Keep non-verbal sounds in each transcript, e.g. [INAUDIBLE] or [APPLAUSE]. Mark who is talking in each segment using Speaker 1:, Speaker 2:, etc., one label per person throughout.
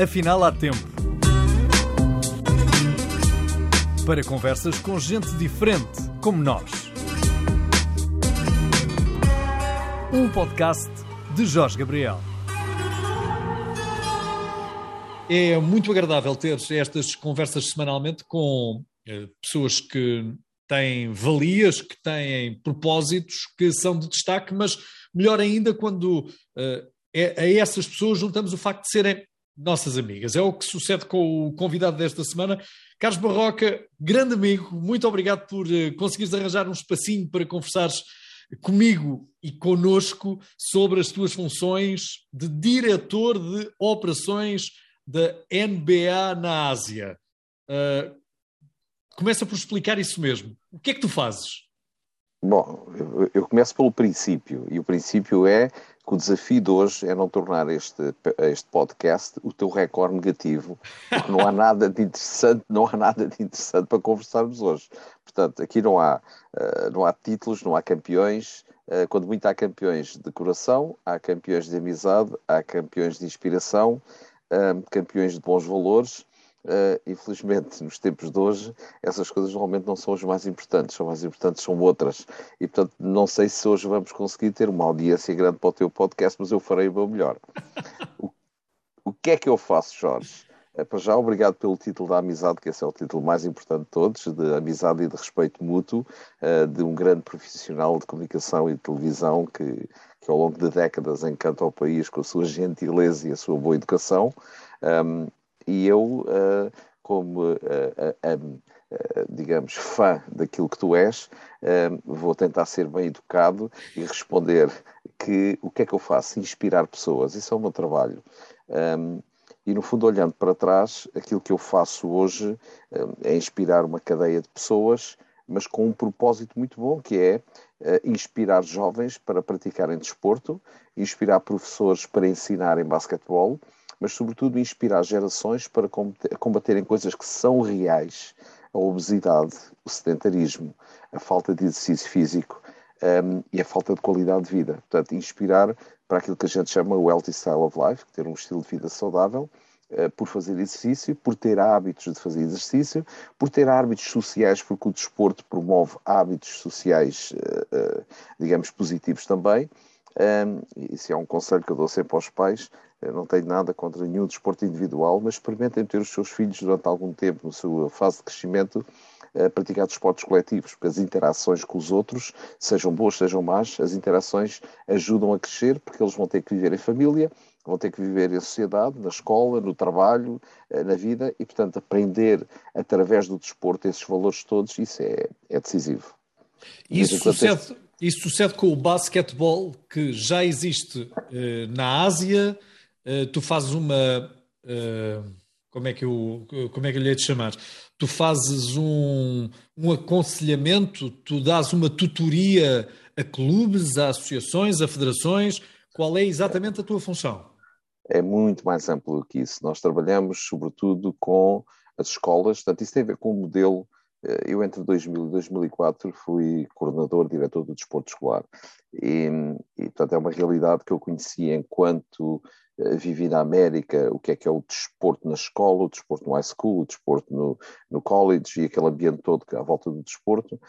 Speaker 1: Afinal, há tempo. Para conversas com gente diferente, como nós. Um podcast de Jorge Gabriel. É muito agradável ter estas conversas semanalmente com eh, pessoas que têm valias, que têm propósitos, que são de destaque, mas melhor ainda quando uh, a essas pessoas juntamos o facto de serem nossas amigas. É o que sucede com o convidado desta semana. Carlos Barroca, grande amigo, muito obrigado por uh, conseguires arranjar um espacinho para conversares comigo e conosco sobre as tuas funções de diretor de operações da NBA na Ásia. Uh, começa por explicar isso mesmo. O que é que tu fazes?
Speaker 2: Bom, eu começo pelo princípio, e o princípio é que o desafio de hoje é não tornar este, este podcast o teu recorde negativo, porque não há [LAUGHS] nada de interessante, não há nada de interessante para conversarmos hoje. Portanto, aqui não há, uh, não há títulos, não há campeões, uh, quando muito há campeões de coração, há campeões de amizade, há campeões de inspiração, uh, campeões de bons valores, Uh, infelizmente, nos tempos de hoje, essas coisas normalmente não são as mais importantes, são mais importantes são outras. E, portanto, não sei se hoje vamos conseguir ter uma audiência grande para o teu podcast, mas eu farei o meu melhor. o, o que é que eu faço, Jorge? Uh, para já, obrigado pelo título da amizade, que esse é o título mais importante de todos, de amizade e de respeito mútuo, uh, de um grande profissional de comunicação e de televisão que, que ao longo de décadas encanta o país com a sua gentileza e a sua boa educação. E eu, uh, como, uh, uh, digamos, fã daquilo que tu és, vou tentar ser bem educado e responder que o que é que eu faço? Inspirar pessoas, isso é o meu trabalho. Um, e no fundo, olhando para trás, aquilo que eu faço hoje é inspirar uma cadeia de pessoas, mas com um propósito muito bom, que é inspirar jovens para praticarem desporto, inspirar professores para ensinarem basquetebol mas sobretudo inspirar gerações para combaterem coisas que são reais, a obesidade, o sedentarismo, a falta de exercício físico um, e a falta de qualidade de vida. Portanto, inspirar para aquilo que a gente chama o healthy style of life, ter um estilo de vida saudável, uh, por fazer exercício, por ter hábitos de fazer exercício, por ter hábitos sociais, porque o desporto promove hábitos sociais, uh, uh, digamos, positivos também. Um, isso é um conselho que eu dou sempre aos pais, eu não tenho nada contra nenhum desporto individual, mas experimentem ter os seus filhos durante algum tempo, na sua fase de crescimento, a praticar desportos coletivos, porque as interações com os outros, sejam boas, sejam más, as interações ajudam a crescer, porque eles vão ter que viver em família, vão ter que viver em sociedade, na escola, no trabalho, eh, na vida, e, portanto, aprender através do desporto esses valores todos, isso é, é decisivo.
Speaker 1: Isso sucede, isso sucede com o basquetebol, que já existe eh, na Ásia, eh, tu fazes uma. Uh, como é que eu, como é que eu lhe hei de chamar? Tu fazes um, um aconselhamento, tu dás uma tutoria a clubes, a associações, a federações. Qual é exatamente a tua função?
Speaker 2: É muito mais amplo do que isso. Nós trabalhamos, sobretudo, com as escolas, portanto, isso tem a ver com o modelo. Eh, eu, entre 2000 e 2004, fui coordenador, diretor do desporto escolar. E, e, portanto, é uma realidade que eu conheci enquanto eh, vivi na América, o que é que é o desporto na escola, o desporto no high school, o desporto no, no college e aquele ambiente todo à volta do desporto.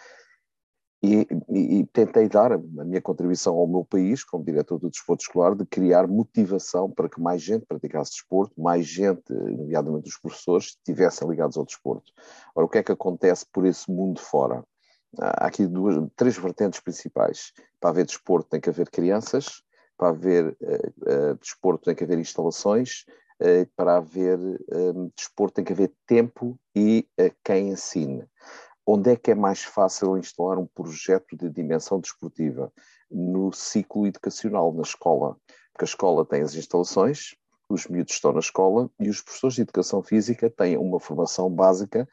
Speaker 2: E, e, tentei dar a minha contribuição ao meu país, como diretor do desporto escolar, de criar motivação para que mais gente praticasse desporto, mais gente, nomeadamente os professores, estivessem ligados ao desporto. Ora, o que é que acontece por esse mundo fora? Há aqui duas, três vertentes principais. Para haver desporto tem que haver crianças, para haver uh, uh, desporto tem que haver instalações, uh, para haver desporto tem que haver tempo e quem ensine. Onde é que é mais fácil instalar um projeto de dimensão desportiva? No ciclo educacional, na escola. Porque a escola tem as instalações, os miúdos estão na escola e os professores de educação física têm uma formação básica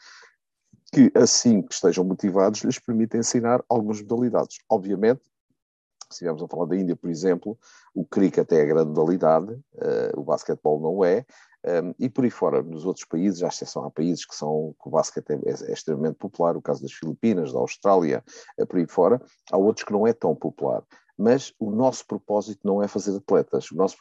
Speaker 2: que, assim que estejam motivados, lhes permite ensinar algumas modalidades. Obviamente, se estivermos a falar da Índia, por exemplo, o cricket é a grande modalidade, uh, o basquetebol não é, um, e por aí fora, nos outros países, à exceção há países que, são, que o basquete é, é, é extremamente popular, o caso das Filipinas, da Austrália, uh, por aí fora, há outros que não é tão popular. Mas o nosso propósito não é fazer atletas, o nosso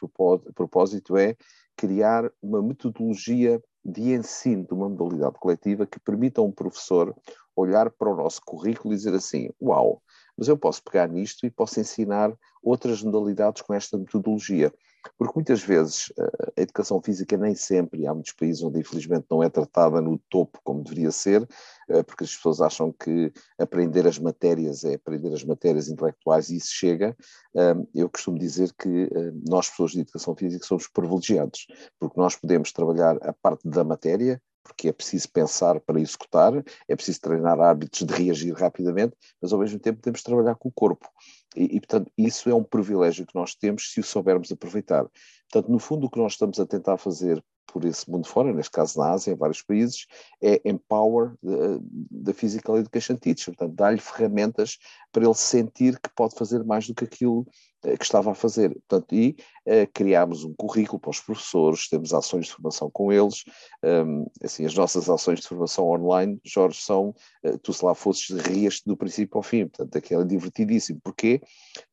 Speaker 2: propósito é criar uma metodologia de ensino de uma modalidade coletiva que permita a um professor olhar para o nosso currículo e dizer assim: Uau, mas eu posso pegar nisto e posso ensinar outras modalidades com esta metodologia. Porque muitas vezes eh, a educação física nem sempre, há muitos países onde infelizmente não é tratada no topo como deveria ser, eh, porque as pessoas acham que aprender as matérias é aprender as matérias intelectuais e isso chega. Eu costumo dizer que eh, nós, pessoas de educação física, somos privilegiados, porque nós podemos trabalhar a parte da matéria, porque é preciso pensar para executar, é preciso treinar hábitos de reagir rapidamente, mas ao mesmo tempo temos de trabalhar com o corpo. E, e, portanto, isso é um privilégio que nós temos se o soubermos aproveitar. Portanto, no fundo, o que nós estamos a tentar fazer por esse mundo fora, neste caso na Ásia, em vários países, é empower da physical education teacher, portanto, dar-lhe ferramentas para ele sentir que pode fazer mais do que aquilo eh, que estava a fazer. Portanto, e uh, criámos um currículo para os professores, temos ações de formação com eles, um, assim, as nossas ações de formação online, Jorge, são, uh, tu se lá fosses, rias do princípio ao fim, portanto, aquilo é divertidíssimo. Porquê?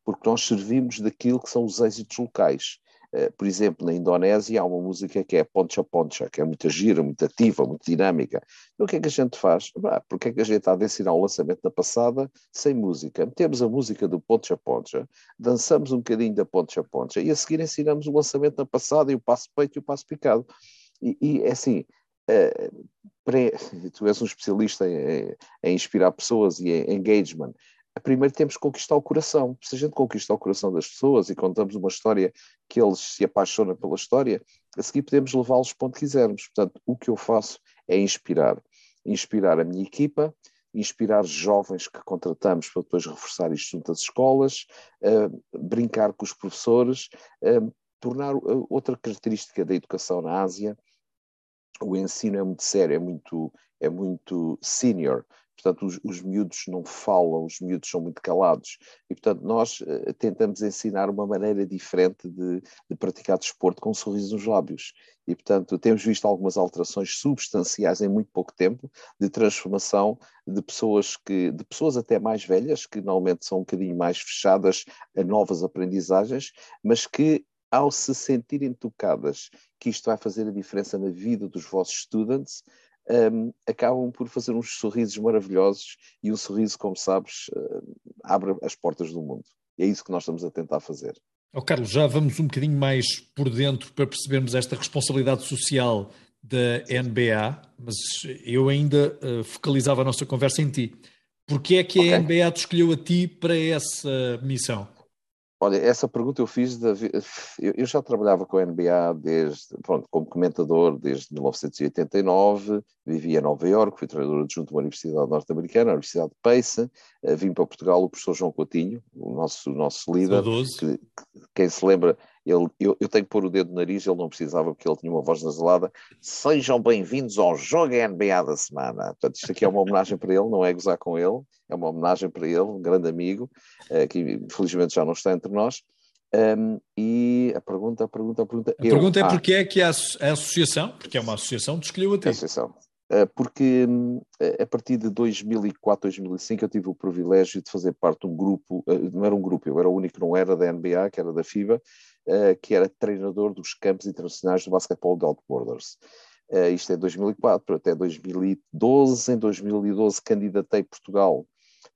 Speaker 2: Porque nós servimos daquilo que são os êxitos locais. Eh, por exemplo, na Indonésia há uma música que é Poncha Poncha, que é muito gira, muito ativa, muito dinâmica. Então o que é que a gente faz? Porque é que a gente há de ensinar o lançamento da passada sem música? Metemos a música do Poncha Poncha, dançamos um bocadinho da Poncha Poncha e a seguir ensinamos o lançamento da passada e o passo peito e o passo picado. E, e é assim, uh, [LAUGHS] tu és um especialista em, em, inspirar pessoas e em engagement primeiro temos que conquistar o coração. Se a gente conquista o coração das pessoas e contamos uma história que eles se apaixonam pela história, a seguir podemos levá-los para onde quisermos. Portanto, o que eu faço é inspirar. Inspirar a minha equipa, inspirar jovens que contratamos para depois reforçar isto junto às escolas, uh, brincar com os professores, uh, tornar uh, outra característica da educação na Ásia, o ensino é muito sério, é muito, é muito senior, portanto os, os miúdos não falam, os miúdos são muito calados. E portanto nós uh, tentamos ensinar uma maneira diferente de, de, praticar desporto com um sorriso nos lábios. E portanto temos visto algumas alterações substanciais em muito pouco tempo de transformação de pessoas que, de pessoas até mais velhas, que normalmente são um bocadinho mais fechadas a novas aprendizagens, mas que ao se sentirem tocadas que isto vai fazer a diferença na vida dos vossos students, um, acabam por fazer uns sorrisos maravilhosos e um sorriso, como sabes, uh, abre as portas do mundo. E é isso que nós estamos a tentar fazer.
Speaker 1: Oh, Carlos, já vamos um bocadinho mais por dentro para percebermos esta responsabilidade social da NBA, mas eu ainda uh, focalizava a nossa conversa em ti. Porquê é que a okay. NBA te escolheu a ti para essa missão?
Speaker 2: Olha, essa pergunta eu fiz, de, eu já trabalhava com a NBA desde, pronto, como comentador desde 1989, vivi em Nova Iorque, fui treinador adjunto de uma universidade norte-americana, a Universidade de Pace, eh, vim para Portugal o professor João Coutinho, o nosso, nosso líder, que, quem se lembra, ele, eu, eu, tenho que pôr o dedo no nariz, ele não precisava porque ele tinha uma voz nasalada. Sejam bem-vindos ao Jogo NBA da semana. Portanto, isto aqui é uma homenagem para ele, não é gozar com ele, é uma homenagem para ele, um grande amigo, uh, que infelizmente já não está entre nós. Um, e a pergunta, a pergunta, a pergunta.
Speaker 1: A eu, pergunta é ah, porque é que a, a associação, porque é uma associação, te escolheu a ti.
Speaker 2: A associação. Uh, porque um, a partir de 2004, 2005 eu tive o privilégio de fazer parte de um grupo, uh, não era um grupo, eu era o único que não era da NBA, que era da FIBA, uh, que era treinador dos campos internacionais do basquetebol de Outboarders. Uh, isto é 2004 até 2012. Em 2012 candidatei Portugal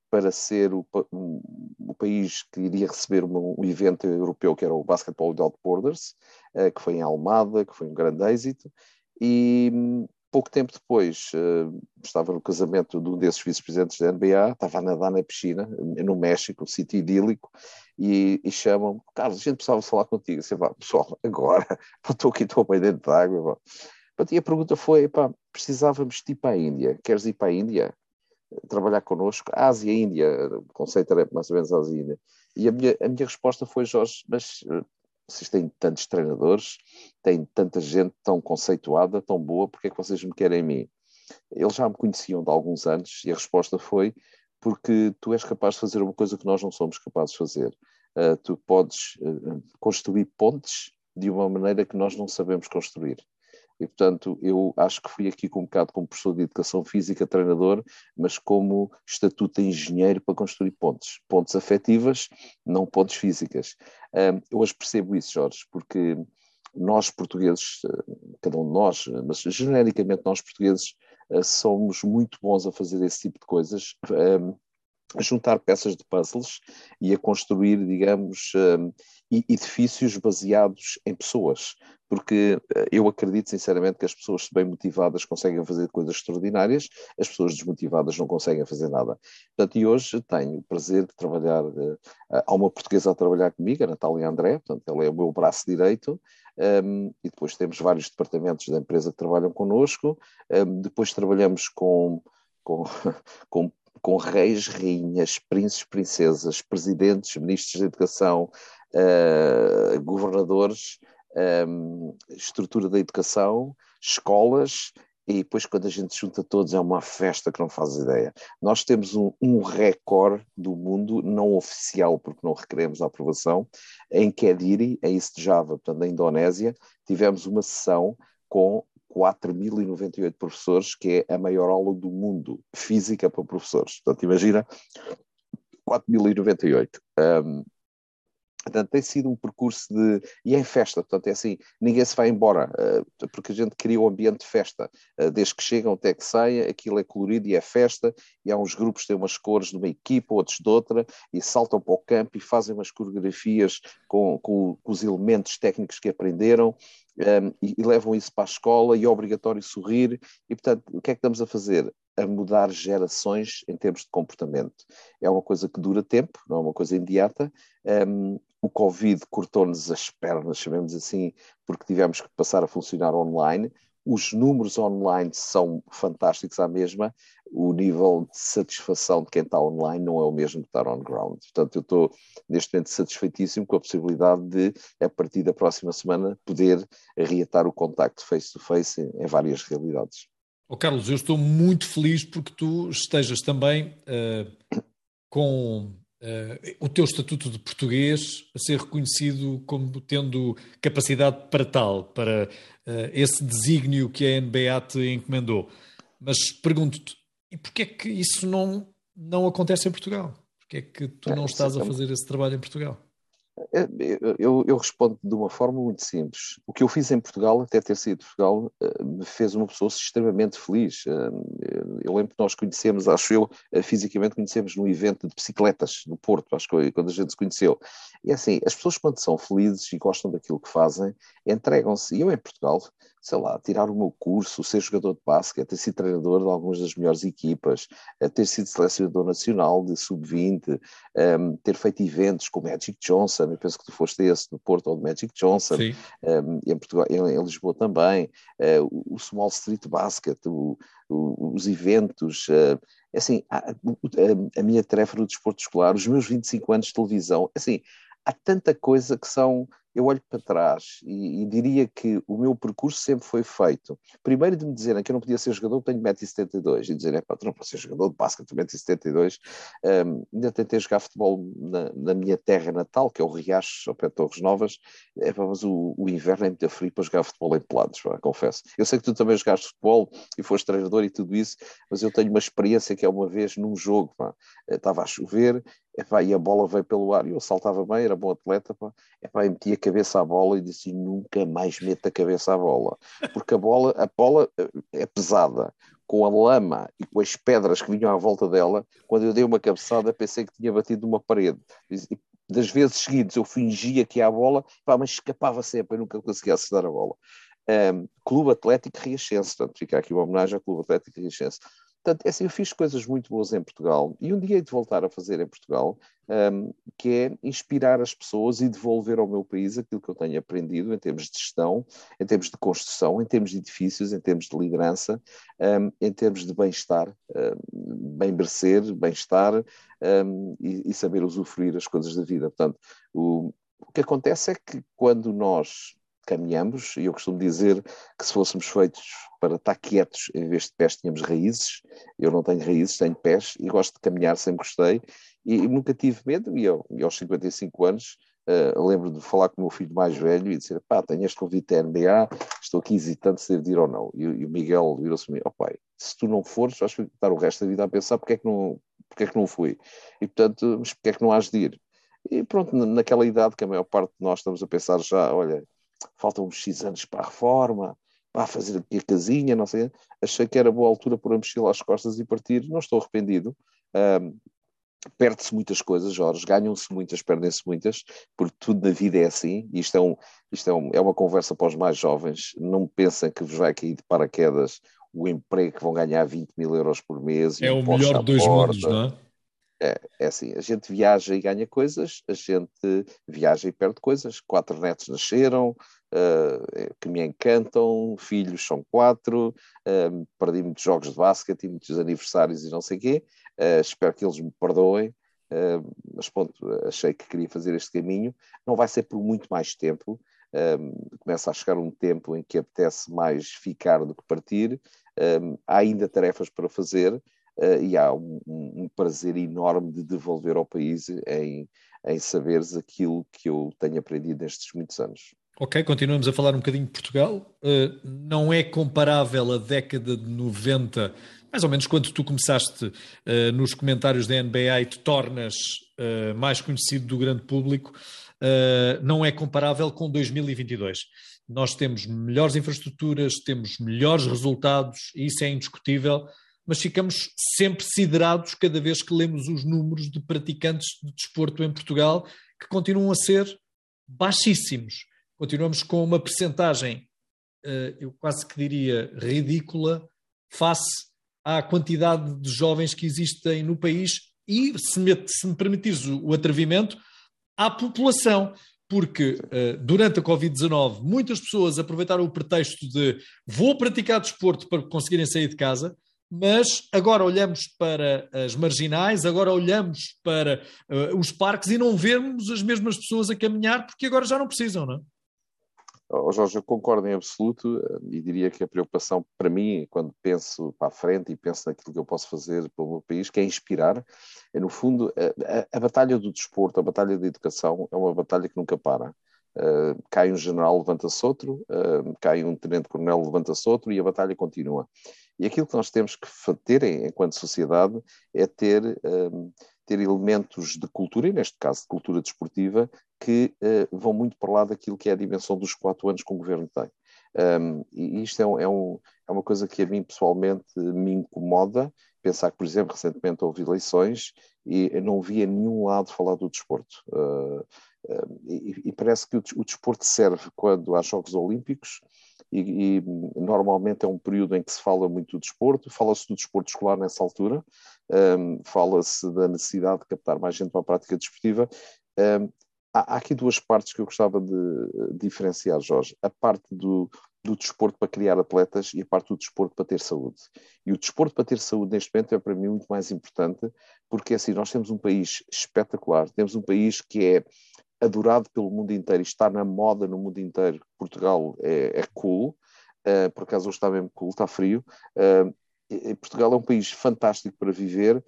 Speaker 2: para ser o, um, o país que iria receber um, um, evento europeu que era o Basketball Without Borders, uh, que foi em Almada, que foi um grande êxito, e um, pouco tempo depois uh, estava no casamento de um desses vice-presidentes da NBA, estava a nadar na piscina, no México, um sítio idílico, e, e chamam-me, Carlos, a gente precisava falar contigo. Você vai, pessoal, agora, [LAUGHS] estou aqui, estou bem dentro d'água. E a pergunta foi, pá, precisávamos de ir para a Índia, queres ir para a Índia? Trabalhar connosco? Ásia e Índia, o conceito era mais ou menos Ásia e Índia. E a minha, a minha resposta foi, Jorge, mas eh, vocês têm tantos treinadores, têm tanta gente tão conceituada, tão boa, porque é que vocês me querem a mim? Eles já me conheciam de alguns anos e a resposta foi porque tu és capaz de fazer uma coisa que nós não somos capazes de fazer. Uh, tu podes uh, construir pontes de uma maneira que nós não sabemos construir. E, portanto, eu acho que fui aqui com um bocado como professor de educação física, treinador, mas como estatuto de engenheiro para construir pontes. Pontes afetivas, não pontes físicas. eu hoje percebo isso, Jorge, porque nós portugueses, cada um de nós, mas genericamente nós portugueses, eh, somos muito bons a fazer esse tipo de coisas a juntar peças de puzzles e a construir, digamos, um, edifícios baseados em pessoas. Porque uh, eu acredito sinceramente que as pessoas bem motivadas conseguem fazer coisas extraordinárias, as pessoas desmotivadas não conseguem fazer nada. Portanto, e hoje tenho o prazer de trabalhar, uh, há uma portuguesa a trabalhar comigo, a Natália André, portanto, ela é o meu braço direito, um, e depois temos vários departamentos da empresa que trabalham connosco, um, depois trabalhamos com com, [LAUGHS] com com reis, rainhas, príncipes, princesas, presidentes, ministros de educação, uh, governadores, um, eh, estrutura da educação, escolas, e depois quando a gente junta todos é uma festa que não faz ideia. Nós temos um, um recorde do mundo, não oficial, porque não requeremos a aprovação, em Kediri, em East Java, portanto na Indonésia, tivemos uma sessão com 4.098 professores, que é a maior aula do mundo, física para professores. Portanto, imagina, 4.098. Um, Portanto, tem sido um percurso de. E é em festa, portanto, é assim: ninguém se vai embora, uh, porque a gente cria um ambiente de festa. Uh, desde que chegam até que saia, aquilo é colorido e é festa, e há uns grupos que têm umas cores de uma equipa, outros de outra, e saltam para o campo e fazem umas coreografias com, com, com os elementos técnicos que aprenderam um, e, e, levam isso para a escola e é obrigatório sorrir. E, portanto, o que é que estamos a fazer? A mudar gerações em termos de comportamento. É uma coisa que dura tempo, não é uma coisa imediata. Um, o Covid cortou-nos as pernas, chamemos assim, porque tivemos que passar a funcionar online. Os números online são fantásticos à mesma, o nível de satisfação de quem está online não é o mesmo que estar on ground. Portanto, eu estou neste momento satisfeitíssimo com a possibilidade de, a partir da próxima semana, poder reatar o contacto face-to-face em, em, várias realidades.
Speaker 1: Oh, Carlos, eu estou muito feliz porque tu estejas também uh, com Uh, o teu estatuto de português a ser reconhecido como tendo capacidade para tal, para uh, esse desígnio que a NBA te encomendou. Mas pergunto-te, e porquê é que isso não, não acontece em Portugal? Porquê é que tu não estás a fazer esse trabalho em Portugal?
Speaker 2: É, eu, eu, respondo de uma forma muito simples. O que eu fiz em Portugal, até ter sido Portugal, eh, me fez uma pessoa extremamente feliz. Eh, eu lembro que nós conhecemos, acho eu, eh, fisicamente conhecemos num evento de bicicletas no Porto, acho que quando a gente se conheceu. E assim, as pessoas quando são felizes e gostam daquilo que fazem, entregam-se. E eu em Portugal sei lá, tirar o meu curso, ser jogador de basquete, ter sido treinador de algumas das melhores equipas, ter sido selecionador nacional de sub-20, um, ter feito eventos com o Magic Johnson, eu penso que tu foste esse no Porto ou do Magic Johnson, um, em, Portugal, em, em Lisboa também, uh, o, Small Street Basket, o, o, os eventos, uh, assim, a, a, a, minha tarefa no desporto escolar, os meus 25 anos de televisão, assim, há tanta coisa que são eu olho para trás e, e, diria que o meu percurso sempre foi feito. Primeiro de me dizerem que eu não podia ser jogador, tenho 1,72m, e dizerem, pá, não podes ser jogador de basquete, 1,72m. Um, ainda tentei jogar futebol na, na, minha terra natal, que é o Riacho, ao pé de Torres Novas, é, mas o, o, inverno é muito frio para jogar futebol em pelados, confesso. Eu sei que tu também jogaste futebol e foste treinador e tudo isso, mas eu tenho uma experiência que é uma vez num jogo, pá, estava a chover, e a bola veio pelo ar e eu saltava bem, era bom atleta, pá, epá, e metia cabeça à bola e disse nunca mais meta a cabeça à bola, porque a bola, a bola eh, é pesada, com a lama e com as pedras que vinham à volta dela, quando eu dei uma cabeçada pensei que tinha batido numa parede. Das vezes seguidas eu fingia que ia a bola, pá, mas escapava sempre, eu nunca conseguia acertar a bola. Um, Clube Atlético Riachense, portanto fica aqui uma homenagem ao Clube Atlético Riachense. Portanto, é assim, eu fiz coisas muito boas em Portugal e um dia hei de voltar a fazer em Portugal, um, que é inspirar as pessoas e devolver ao meu país aquilo que eu tenho aprendido em termos de gestão, em termos de construção, em termos de edifícios, em termos de liderança, um, em termos de bem-estar, um, bem-merecer, bem-estar e, e, saber usufruir as coisas da vida. Portanto, o, o que acontece é que quando nós caminhamos, e eu costumo dizer que se fôssemos feitos para estar quietos em vez de pés, tínhamos raízes. Eu não tenho raízes, tenho pés e gosto de caminhar, sempre gostei e, e nunca tive medo. E, eu, e aos 55 anos Uh, lembro de falar com o meu filho mais velho e dizer, pá, tenho este convite da NBA, estou aqui hesitante se devo ir ou não. E, e o Miguel virou-se a mim, ó oh, pai, se tu não fores, vais estar o resto da vida a pensar porque é que não, porque é que não fui. E portanto, mas porque é que não has de ir? E pronto, naquela idade que a maior parte de nós estamos a pensar já, olha, faltam uns X anos para a reforma, para fazer aqui a casinha, não sei, achei que era boa altura pôr a mochila às costas e partir, não estou arrependido. Um, perde-se muitas coisas, Jorge, ganham-se muitas, perdem-se muitas, porque tudo na vida é assim, e isto, é, um, isto é, um, é uma conversa para os mais jovens, não pensem que vos vai cair de paraquedas o emprego que vão ganhar 20 mil euros por mês.
Speaker 1: É o melhor dos mundos, não é?
Speaker 2: É, é assim, a gente viaja e ganha coisas, a gente viaja e perde coisas. Quatro netos nasceram, uh, que me encantam, filhos são quatro, uh, perdi muitos jogos de basquete e muitos aniversários e não sei o quê. Uh, espero que eles me perdoem, mas pronto, achei que queria fazer este caminho. Não vai ser por muito mais tempo. começa a chegar um tempo em que apetece mais ficar do que partir. há ainda tarefas para fazer, e há um, um, prazer enorme de devolver ao país em, em saberes aquilo que eu tenho aprendido nestes muitos anos.
Speaker 1: Ok, continuamos a falar um bocadinho de Portugal. Uh, não é comparável a década de 90, mais ou menos quando tu começaste uh, nos comentários da NBA e te tornas uh, mais conhecido do grande público, não é comparável com 2022. Nós temos melhores infraestruturas, temos melhores resultados, isso é indiscutível mas ficamos sempre siderados cada vez que lemos os números de praticantes de desporto em Portugal, que continuam a ser baixíssimos. Continuamos com uma percentagem, eh, eu quase que diria, ridícula, face à quantidade de jovens que existem no país e, se me, se me permitires o atrevimento, à população porque uh, durante a Covid-19 muitas pessoas aproveitaram o pretexto de vou praticar desporto para conseguirem sair de casa mas agora olhamos para as marginais, agora olhamos para uh, os parques e não vemos as mesmas pessoas a caminhar porque agora já não precisam, não é?
Speaker 2: Oh, Jorge, eu concordo em absoluto eh, e diria que a preocupação para mim, quando penso para a frente e penso naquilo que eu posso fazer para o meu país, que é inspirar, é no fundo a, a, a batalha do desporto, a batalha da educação é uma batalha que nunca para. Uh, cai um general, levanta-se outro, uh, cai um tenente-coronel, levanta-se outro e a batalha continua. E aquilo que nós temos que ter enquanto sociedade é ter, um, ter elementos de cultura, e neste caso de cultura desportiva, que uh, vão muito para lá daquilo que é a dimensão dos quatro anos que o governo tem. Um, e isto é, um, é, um, é, uma coisa que a mim pessoalmente me incomoda, pensar que, por exemplo, recentemente houve eleições e eu não via nenhum lado falar do desporto. Uh, e, parece que o, desporto serve quando há Jogos Olímpicos, e, e, normalmente é um período em que se fala muito do desporto, fala-se do desporto escolar nessa altura, um, fala-se da necessidade de captar mais gente para a prática desportiva. Um, há, há, aqui duas partes que eu gostava de diferenciar, Jorge. A parte do, do desporto para criar atletas e a parte do desporto para ter saúde. E o desporto para ter saúde neste momento é para mim muito mais importante, porque assim, nós temos um país espetacular, temos um país que é adorado pelo mundo inteiro e está na moda no mundo inteiro. Portugal é, é cool, uh, por acaso hoje está mesmo cool, está frio. Uh, Portugal é um país fantástico para viver.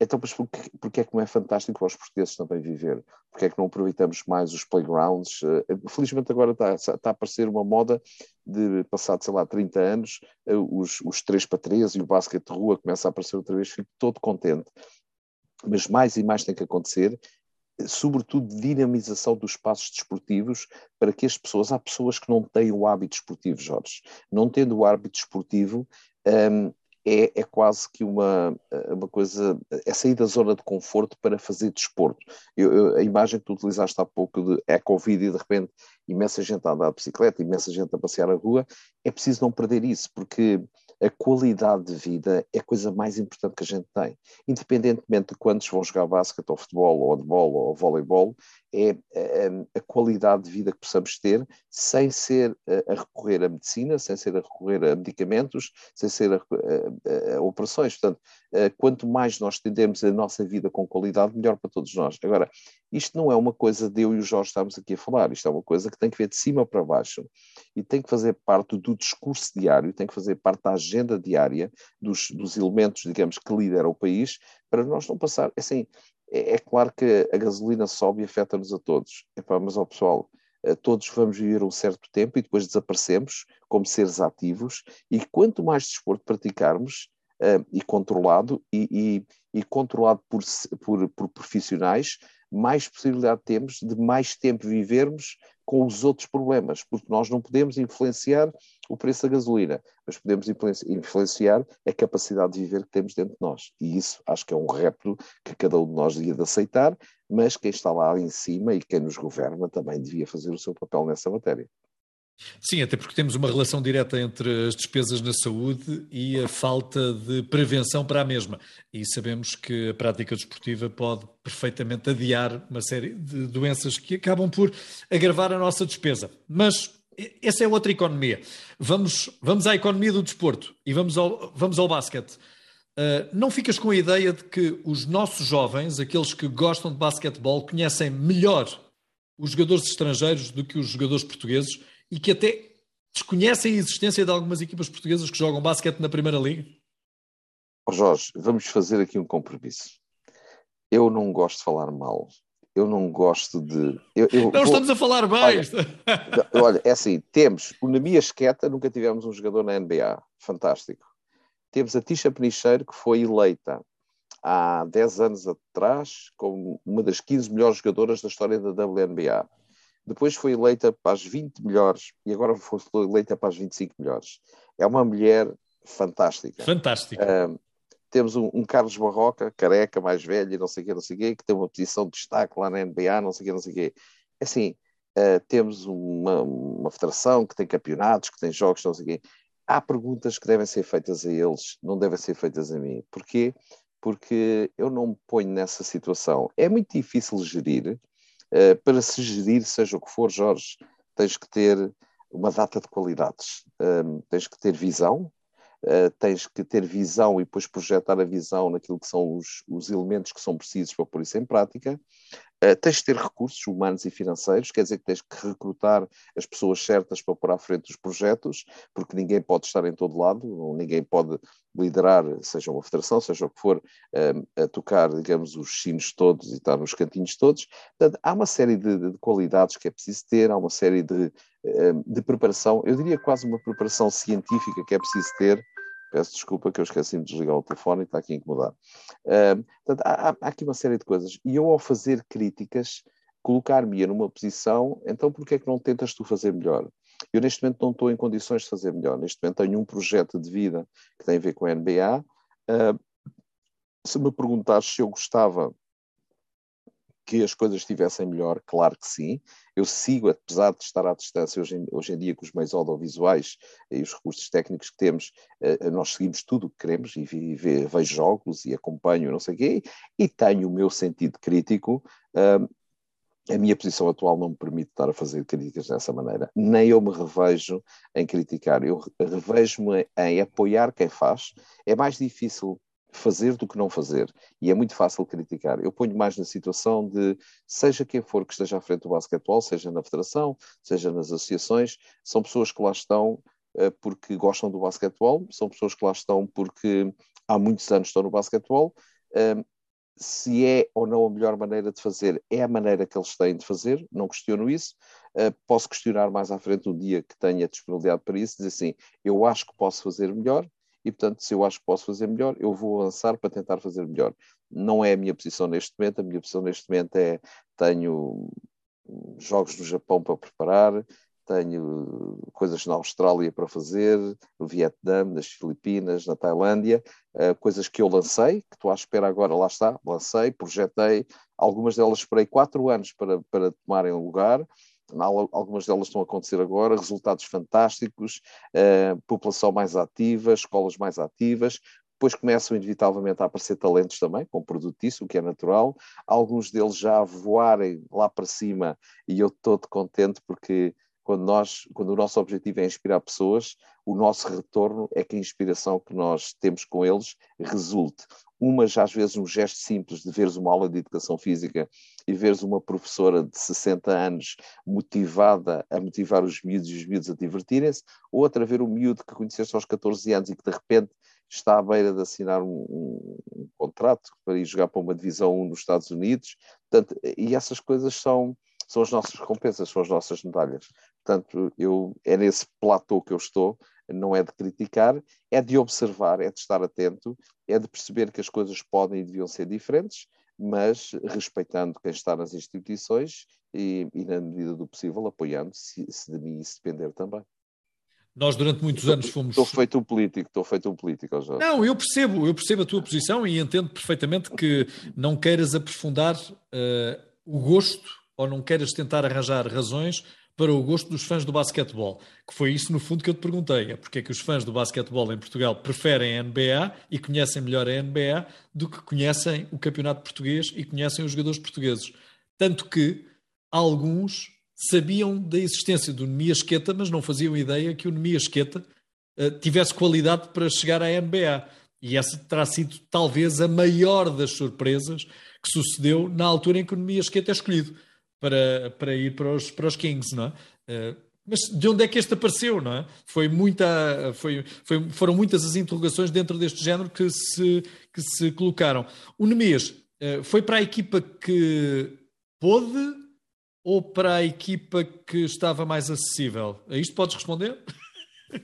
Speaker 2: Então, mas porquê, porquê é que não é fantástico para os portugueses também viver? Porquê é que não aproveitamos mais os playgrounds? Uh, felizmente agora está, está, a aparecer uma moda de, passado, sei lá, 30 anos, os, os 3 para 3 e o basquete de rua começa a aparecer outra vez, fico todo contente. Mas mais e mais tem que acontecer sobretudo dinamização dos espaços desportivos para que as pessoas, há pessoas que não têm o hábito desportivo, Jorge, não tendo o hábito desportivo, um, é, é, quase que uma, uma coisa, é sair da zona de conforto para fazer desporto. Eu, eu, a imagem que tu utilizaste há pouco de é Covid e de repente imensa gente a andar de bicicleta, imensa gente a passear na rua, é preciso não perder isso, porque a qualidade de vida é a coisa mais importante que a gente tem. Independentemente de quantos vão jogar basquete, ou futebol, ou handball, ou voleibol, é a, é, a, qualidade de vida que possamos ter sem ser a, a, recorrer à medicina, sem ser a recorrer a medicamentos, sem ser a, a operações. Portanto, quanto mais nós tendemos a nossa vida com qualidade, melhor para todos nós. Agora, isto não é uma coisa de eu e o Jorge estamos aqui a falar, isto é uma coisa que tem que ver de cima para baixo e tem que fazer parte do discurso diário, tem que fazer parte da agenda diária dos, dos elementos, digamos, que lideram o país, para nós não passar. Assim, é, é claro que a gasolina sobe e afeta-nos a todos. Epá, mas, ó pessoal, eh, todos vamos viver um certo tempo e depois desaparecemos como seres ativos, e quanto mais desporto praticarmos, uh, e controlado, e, e, e controlado por, por, por, profissionais, mais possibilidade temos de mais tempo vivermos com os outros problemas, porque nós não podemos influenciar o preço da gasolina, mas podemos influenciar a capacidade de viver que temos dentro de nós. E isso acho que é um repto que cada um de nós devia de aceitar, mas quem está lá em cima e quem nos governa também devia fazer o seu papel nessa matéria.
Speaker 1: Sim, até porque temos uma relação direta entre as despesas na saúde e a falta de prevenção para a mesma. E sabemos que a prática desportiva pode perfeitamente adiar uma série de doenças que acabam por agravar a nossa despesa. Mas essa é outra economia. Vamos, vamos à economia do desporto e vamos ao, vamos ao basquete. Uh, não ficas com a ideia de que os nossos jovens, aqueles que gostam de basquetebol, conhecem melhor os jogadores estrangeiros do que os jogadores portugueses e que até desconhecem a existência de algumas equipas portuguesas que jogam basquete na Primeira Liga?
Speaker 2: Oh Jorge, vamos fazer aqui um compromisso. Eu não gosto de falar mal. Eu não gosto de. Eu,
Speaker 1: eu não vou... estamos a falar bem. Olha,
Speaker 2: olha, é assim: temos o Namia Esqueta, nunca tivemos um jogador na NBA. Fantástico. Temos a Tisha Penicheiro, que foi eleita há 10 anos atrás como uma das 15 melhores jogadoras da história da WNBA depois foi eleita para as 20 melhores e agora foi eleita para as 25 melhores. É uma mulher fantástica.
Speaker 1: Fantástica. Uh,
Speaker 2: temos um, um, Carlos Barroca, careca, mais velho não sei o quê, não sei o quê, que tem uma posição de destaque lá na NBA, não sei o quê, não sei o quê. Assim, uh, temos uma, uma federação que tem campeonatos, que tem jogos, não sei o quê. Há perguntas que devem ser feitas a eles, não devem ser feitas a mim. Porquê? Porque eu não me ponho nessa situação. É muito difícil gerir eh, para se gerir, seja o que for, Jorge, tens que ter uma data de qualidades, ehm, tens que ter visão, uh, tens que ter visão e depois projetar a visão naquilo que são os, os elementos que são precisos para pôr isso em prática. Uh, tens que ter recursos humanos e financeiros, quer dizer que tens que recrutar as pessoas certas para pôr à frente os projetos, porque ninguém pode estar em todo lado, ninguém pode liderar, seja uma federação, seja o que for, uh, a tocar, digamos, os sinos todos e estar nos cantinhos todos. Portanto, há uma série de, de qualidades que é preciso ter, há uma série de, de preparação, eu diria quase uma preparação científica que é preciso ter Peço desculpa que eu esqueci-me de desligar o telefone e está aqui a incomodar. Uh, portanto, há, há, aqui uma série de coisas. E eu, ao fazer críticas, colocar-me numa posição, então por que é que não tentas tu fazer melhor? Eu, neste momento, não estou em condições de fazer melhor. Neste momento, tenho um projeto de vida que tem a ver com a NBA. Uh, se me perguntares se eu gostava que as coisas estivessem melhor, claro que sim. Eu sigo, apesar de estar à distância hoje em, hoje em dia com os meios audiovisuais e os recursos técnicos que temos, eh, nós seguimos tudo o que queremos e, vejo jogos e acompanho não sei o quê, e tenho o meu sentido crítico. a minha posição atual não me permite estar a fazer críticas dessa maneira. Nem eu me revejo em criticar. Eu revejo-me em apoiar quem faz. É mais difícil fazer do que não fazer. E é muito fácil criticar. Eu ponho mais na situação de, seja quem for que esteja à frente do basquetebol, seja na federação, seja nas associações, são pessoas que lá estão uh, porque gostam do basquetebol, são pessoas que lá estão porque há muitos anos estão no basquetebol. Uh, se é ou não a melhor maneira de fazer, é a maneira que eles têm de fazer, não questiono isso. Uh, posso questionar mais à frente um dia que tenha disponibilidade para isso, dizer assim, eu acho que posso fazer melhor, e, portanto, se eu acho que posso fazer melhor, eu vou avançar para tentar fazer melhor. Não é a minha posição neste momento, a minha posição neste momento é tenho jogos no Japão para preparar, tenho coisas na Austrália para fazer, no Vietnã, nas Filipinas, na Tailândia, uh, coisas que eu lancei, que estou à espera agora, lá está, lancei, projetei, algumas delas esperei quatro anos para, para tomarem lugar, algumas delas estão a acontecer agora, resultados fantásticos, uh, população mais ativa, escolas mais ativas, depois começam inevitavelmente a aparecer talentos também, com produto disso, o que é natural, alguns deles já voarem lá para cima, e eu estou contente porque quando, nós, quando o nosso objetivo é inspirar pessoas, o nosso retorno é que a inspiração que nós temos com eles resulte. Umas, às vezes, um gesto simples de veres uma aula de educação física e veres uma professora de 60 anos motivada a motivar os miúdos e os miúdos a divertirem-se, outra ver um miúdo que conheceste aos 14 anos e que de repente está à beira de assinar um, um, um contrato para ir jogar para uma divisão 1 nos Estados Unidos. Portanto, e essas coisas são, são as nossas recompensas, são as nossas medalhas. Portanto, eu, é nesse platô que eu estou, não é de criticar, é de observar, é de estar atento, é de perceber que as coisas podem e deviam ser diferentes, mas respeitando quem está nas instituições e, e na medida do possível, apoiando, se, se de mim isso depender também.
Speaker 1: Nós durante muitos anos fomos.
Speaker 2: Estou feito um político, estou feito um político, Jorge.
Speaker 1: Não, eu percebo, eu percebo a tua posição e entendo perfeitamente que não queiras aprofundar uh, o gosto ou não queiras tentar arranjar razões para o gosto dos fãs do basquetebol. Que foi isso, no fundo, que eu te perguntei. É porque é que os fãs do basquetebol em Portugal preferem a NBA e conhecem melhor a NBA do que conhecem o campeonato português e conhecem os jogadores portugueses. Tanto que alguns sabiam da existência do Nemias Queta, mas não faziam ideia que o Nemias Queta uh, tivesse qualidade para chegar à NBA. E essa terá sido talvez a maior das surpresas que sucedeu na altura em que o Nemias Queta é escolhido para, para ir para os, para os Kings, não é? Uh, mas de onde é que este apareceu, não é? Foi muita, foi, foi, foram muitas as interrogações dentro deste género que se, que se colocaram. O Nemias uh, foi para a equipa que pôde ou para a equipa que estava mais acessível? A isto podes responder?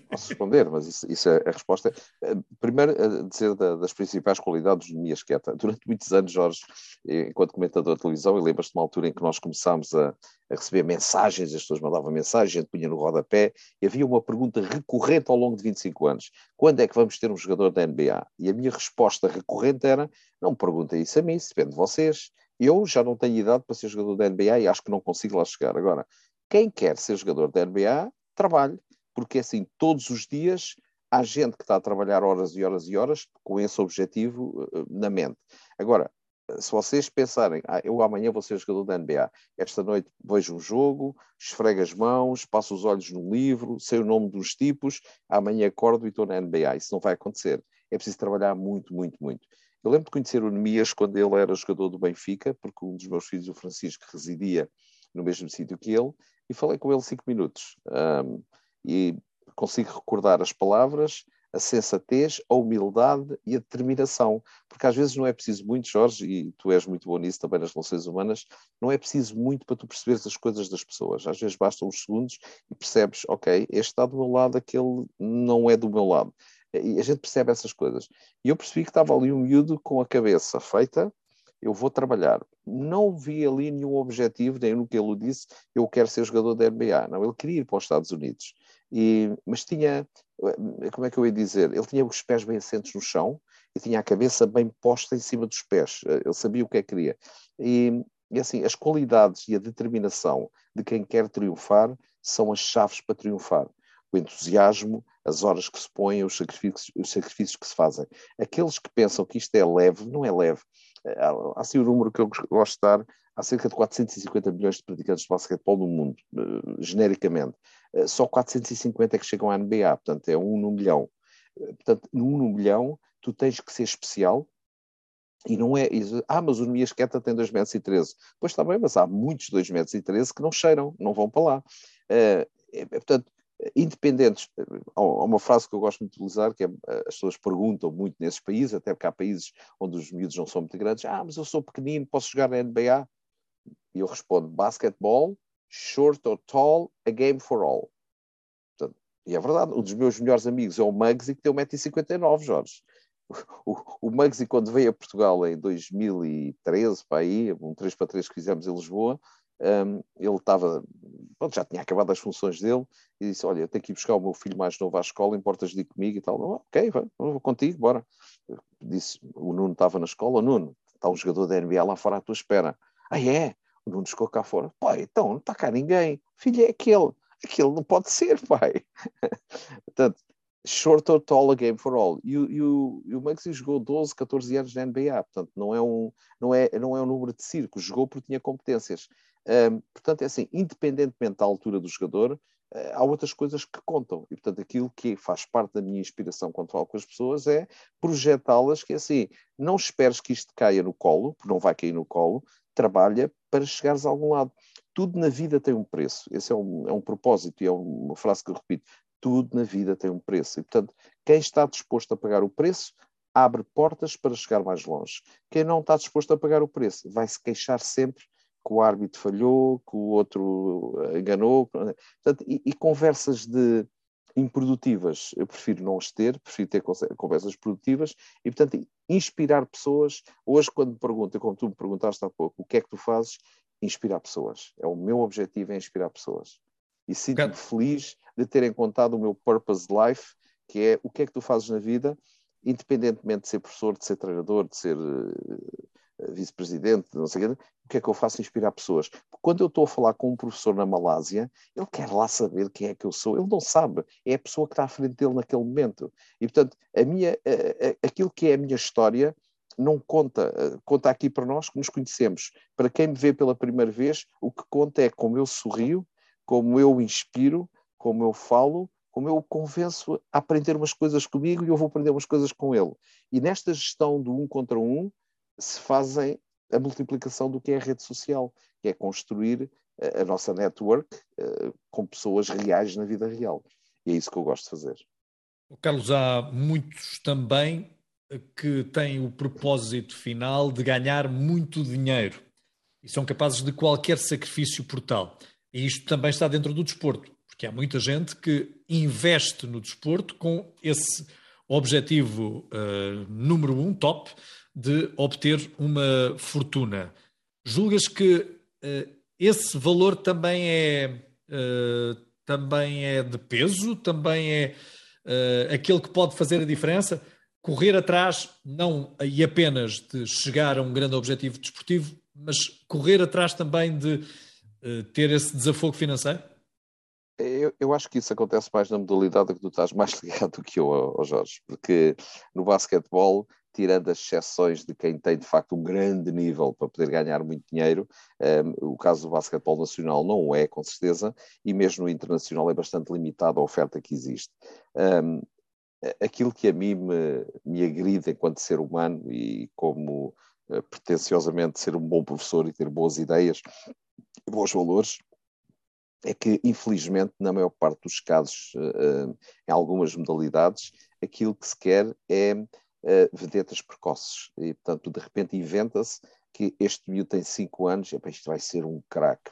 Speaker 2: Posso [LAUGHS] responder, mas isso, isso é a resposta. Eh, primeiro, a dizer da, das principais qualidades do Mias Queta. Durante muitos anos, Jorge, enquanto comentador de televisão, e lembras-te de uma altura em que nós começámos a, a, receber mensagens, as pessoas mandavam mensagens, a gente punha no rodapé, e havia uma pergunta recorrente ao longo de 25 anos: quando é que vamos ter um jogador da NBA? E a minha resposta recorrente era: não me perguntem isso a mim, depende de vocês. Eu já não tenho idade para ser jogador da NBA e acho que não consigo lá chegar. Agora, quem quer ser jogador da NBA, trabalhe, porque assim, todos os dias há gente que está a trabalhar horas e horas e horas com esse objetivo uh, na mente. Agora, se vocês pensarem, ah, eu amanhã vou ser jogador da NBA, esta noite vejo um jogo, esfrego as mãos, passo os olhos no livro, sei o nome dos tipos, amanhã acordo e estou na NBA. Isso não vai acontecer. É preciso trabalhar muito, muito, muito. Eu lembro de conhecer o Nemias quando ele era jogador do Benfica, porque um dos meus filhos, o Francisco, residia no mesmo sítio que ele, e falei com ele cinco minutos. Um, e consigo recordar as palavras, a sensatez, a humildade e a determinação. Porque às vezes não é preciso muito, Jorge, e tu és muito bom nisso também nas relações humanas, não é preciso muito para tu perceberes as coisas das pessoas. Às vezes bastam uns segundos e percebes, ok, este está do meu lado, aquele não é do meu lado. E a gente percebe essas coisas. E eu percebi que estava ali um miúdo com a cabeça feita, eu vou trabalhar. Não vi ali nenhum objetivo, nem no que ele disse, eu quero ser jogador da NBA. Não, ele queria ir para os Estados Unidos. E, mas tinha, como é que eu ia dizer? Ele tinha os pés bem assentos no chão e tinha a cabeça bem posta em cima dos pés. Ele sabia o que é que queria. E, e assim, as qualidades e a determinação de quem quer triunfar são as chaves para triunfar o entusiasmo, as horas que se põem, os sacrifícios, os sacrifícios que se fazem. Aqueles que pensam que isto é leve, não é leve. Há, há assim o um número que eu gosto de dar, há cerca de 450 milhões de praticantes de basquetebol no mundo, genericamente. Uh, só 450 é que chegam à NBA, portanto é um no milhão. Uh, portanto, num no milhão, tu tens que ser especial, e não é, ah, mas o Nemias Queta tem 2 metros e 13. Pois está bem, mas há muitos 2 metros e 13 que não cheiram, não vão para lá. Uh, portanto, independentes. Há uma frase que eu gosto muito de utilizar, que é as pessoas perguntam muito nesses países, até porque há países onde os miúdos não são muito grandes, ah, mas eu sou pequenino, posso jogar na NBA? E eu respondo, basketball, short or tall, a game for all. Portanto, e é verdade, um dos meus melhores amigos é o Muggsy, que tem 1,59m, Jorge. O, o Muggsy, quando veio a Portugal em 2013, para aí, um 3 para 3 que fizemos em Lisboa, um, ele estava, já tinha acabado as funções dele e disse: Olha, tenho que ir buscar o meu filho mais novo à escola, importas de ir comigo e tal. Ok, vai, vou contigo, bora. Disse: O Nuno estava na escola, Nuno, está um jogador da NBA lá fora à tua espera. Ah, é? Nuno chegou cá fora. Pai, então não está cá ninguém. Filho, é aquele. Aquele não pode ser, [LAUGHS] pai. Portanto, short or tall, a game for all. E, e, o, e o Maxi jogou 12, 14 anos na NBA, portanto, não é, um, não, é, não é um número de circo, jogou porque tinha competências. Um, portanto, é assim, independentemente da altura do jogador, uh, há outras coisas que contam. E, portanto, aquilo que faz parte da minha inspiração quando falo com as pessoas é projetá-las que, assim, não esperes que isto caia no colo, porque não vai cair no colo, trabalha para chegares a algum lado. Tudo na vida tem um preço. Esse é um, é um propósito e é uma frase que eu repito. Tudo na vida tem um preço. E, portanto, quem está disposto a pagar o preço abre portas para chegar mais longe. Quem não está disposto a pagar o preço vai se queixar sempre que o árbitro falhou, que o outro enganou. Portanto, e, e conversas de improdutivas, eu prefiro não as ter, prefiro ter conversas produtivas e, portanto, inspirar pessoas. Hoje, quando me perguntam, como tu me perguntaste há pouco, o que é que tu fazes? Inspirar pessoas. É o meu objetivo, é inspirar pessoas. E sinto-me feliz de ter encontrado o meu purpose life, que é o que é que tu fazes na vida, independentemente de ser professor, de ser treinador, de ser uh, vice-presidente, não sei o quê, que é que eu faço inspirar pessoas? Quando eu estou a falar com um professor na Malásia, ele quer lá saber quem é que eu sou. Ele não sabe, é a pessoa que está à frente dele naquele momento. E, portanto, a minha, aquilo que é a minha história não conta, conta aqui para nós que nos conhecemos. Para quem me vê pela primeira vez, o que conta é como eu sorrio, como eu inspiro, como eu falo, como eu o convenço a aprender umas coisas comigo e eu vou aprender umas coisas com ele. E nesta gestão do um contra um se fazem a multiplicação do que é a rede social, que é construir a, a nossa network uh, com pessoas reais na vida real. E é isso que eu gosto de fazer.
Speaker 1: Carlos, há muitos também que têm o propósito final de ganhar muito dinheiro e são capazes de qualquer sacrifício por tal. E isto também está dentro do desporto, porque há muita gente que investe no desporto com esse objetivo uh, número um, top, de obter uma fortuna. Julgas que uh, esse valor também é, uh, também é de peso, também é uh, aquele que pode fazer a diferença? Correr atrás, não e apenas de chegar a um grande objetivo desportivo, mas correr atrás também de ter esse desafogo financeiro?
Speaker 2: Eu, eu, acho que isso acontece mais na modalidade que tu estás mais [LAUGHS] ligado do que eu, ao Jorge, porque no basquetebol tirando as exceções de quem tem de facto um grande nível para poder ganhar muito dinheiro, um, o caso do basquetebol nacional não é, com certeza, e mesmo no internacional é bastante limitada a oferta que existe. Um, aquilo que a mim me, me agride enquanto ser humano e como uh, pretenciosamente ser um bom professor e ter boas ideias, bons valores, é que, infelizmente, na maior parte dos casos, uh, em algumas modalidades, aquilo que se quer é vedetas precoces. E, portanto, de repente inventa-se que este miúdo tem 5 anos, e isto vai ser um craque.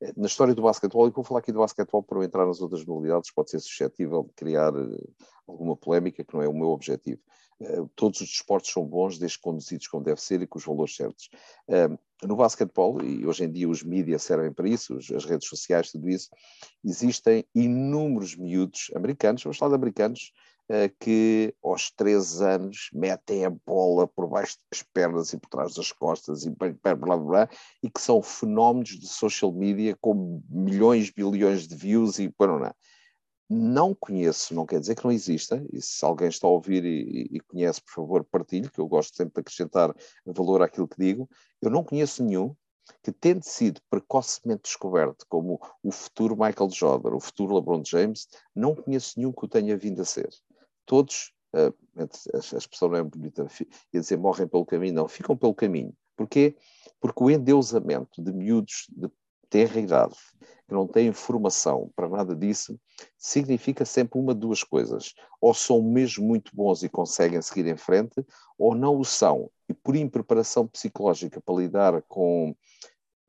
Speaker 2: Eh, na história do basquetebol, e vou falar aqui do basquetebol para eu entrar nas outras modalidades, pode ser suscetível de criar uh, alguma polémica, que não é o meu objetivo. Uh, todos os desportos são bons, desde conduzidos como deve ser e com os valores certos. No basquetebol, e hoje em dia os mídias servem para isso, as redes sociais, tudo isso, existem inúmeros miúdos americanos, vamos falar de americanos, eh, que aos três anos metem a bola por baixo das pernas e por trás das costas e blá, blá, blá, e que são fenómenos de social media com milhões, bilhões de views e não. Não conheço, não quer dizer que não exista, e se alguém está a ouvir e, e conhece, por favor, partilhe, que eu gosto sempre de acrescentar valor àquilo que digo. Eu não conheço nenhum que, tendo sido precocemente descoberto como o futuro Michael Jordan, o futuro LeBron James, não conheço nenhum que o tenha vindo a ser todos, a expressão não é bonita, ia dizer morrem pelo caminho, não, ficam pelo caminho. Porquê? Porque o endeusamento de miúdos de terra idade, que não têm formação para nada disso, significa sempre uma de duas coisas. Ou são mesmo muito bons e conseguem seguir em frente, ou não o são. E por impreparação psicológica para lidar com,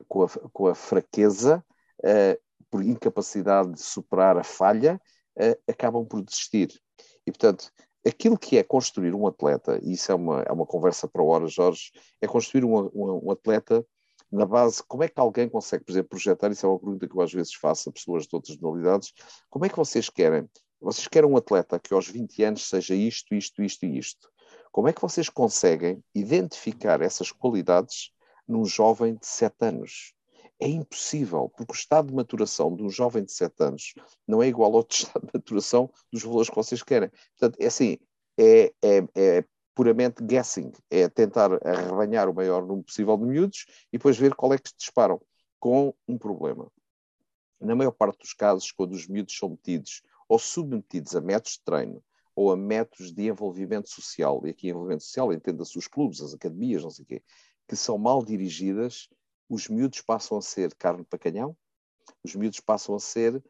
Speaker 2: com, a, com a fraqueza, uh, por incapacidade de superar a falha, uh, acabam por desistir. E, portanto, aquilo que é construir um atleta, e isso é uma, é uma conversa para horas, Jorge, é construir um, um, um, atleta na base, como é que alguém consegue, por exemplo, projetar, isso é uma pergunta que eu às vezes faço a pessoas de outras modalidades, como é que vocês querem? Vocês querem um atleta que aos 20 anos seja isto, isto, isto e isto. Como é que vocês conseguem identificar essas qualidades num jovem de 7 anos? É impossível, porque o estado de maturação de um jovem de 7 anos não é igual ao [LAUGHS] estado de maturação dos valores que vocês querem. Portanto, é assim, é, é, é puramente guessing, é tentar arrebanhar o maior número possível de miúdos e depois ver qual é que se disparam, com um problema. Na maior parte dos casos, quando os miúdos são metidos ou submetidos a métodos de treino ou a métodos de envolvimento social, e aqui envolvimento social entenda-se os clubes, as academias, não sei o quê, que são mal dirigidas, os miúdos passam a ser carne para canhão, os miúdos passam a ser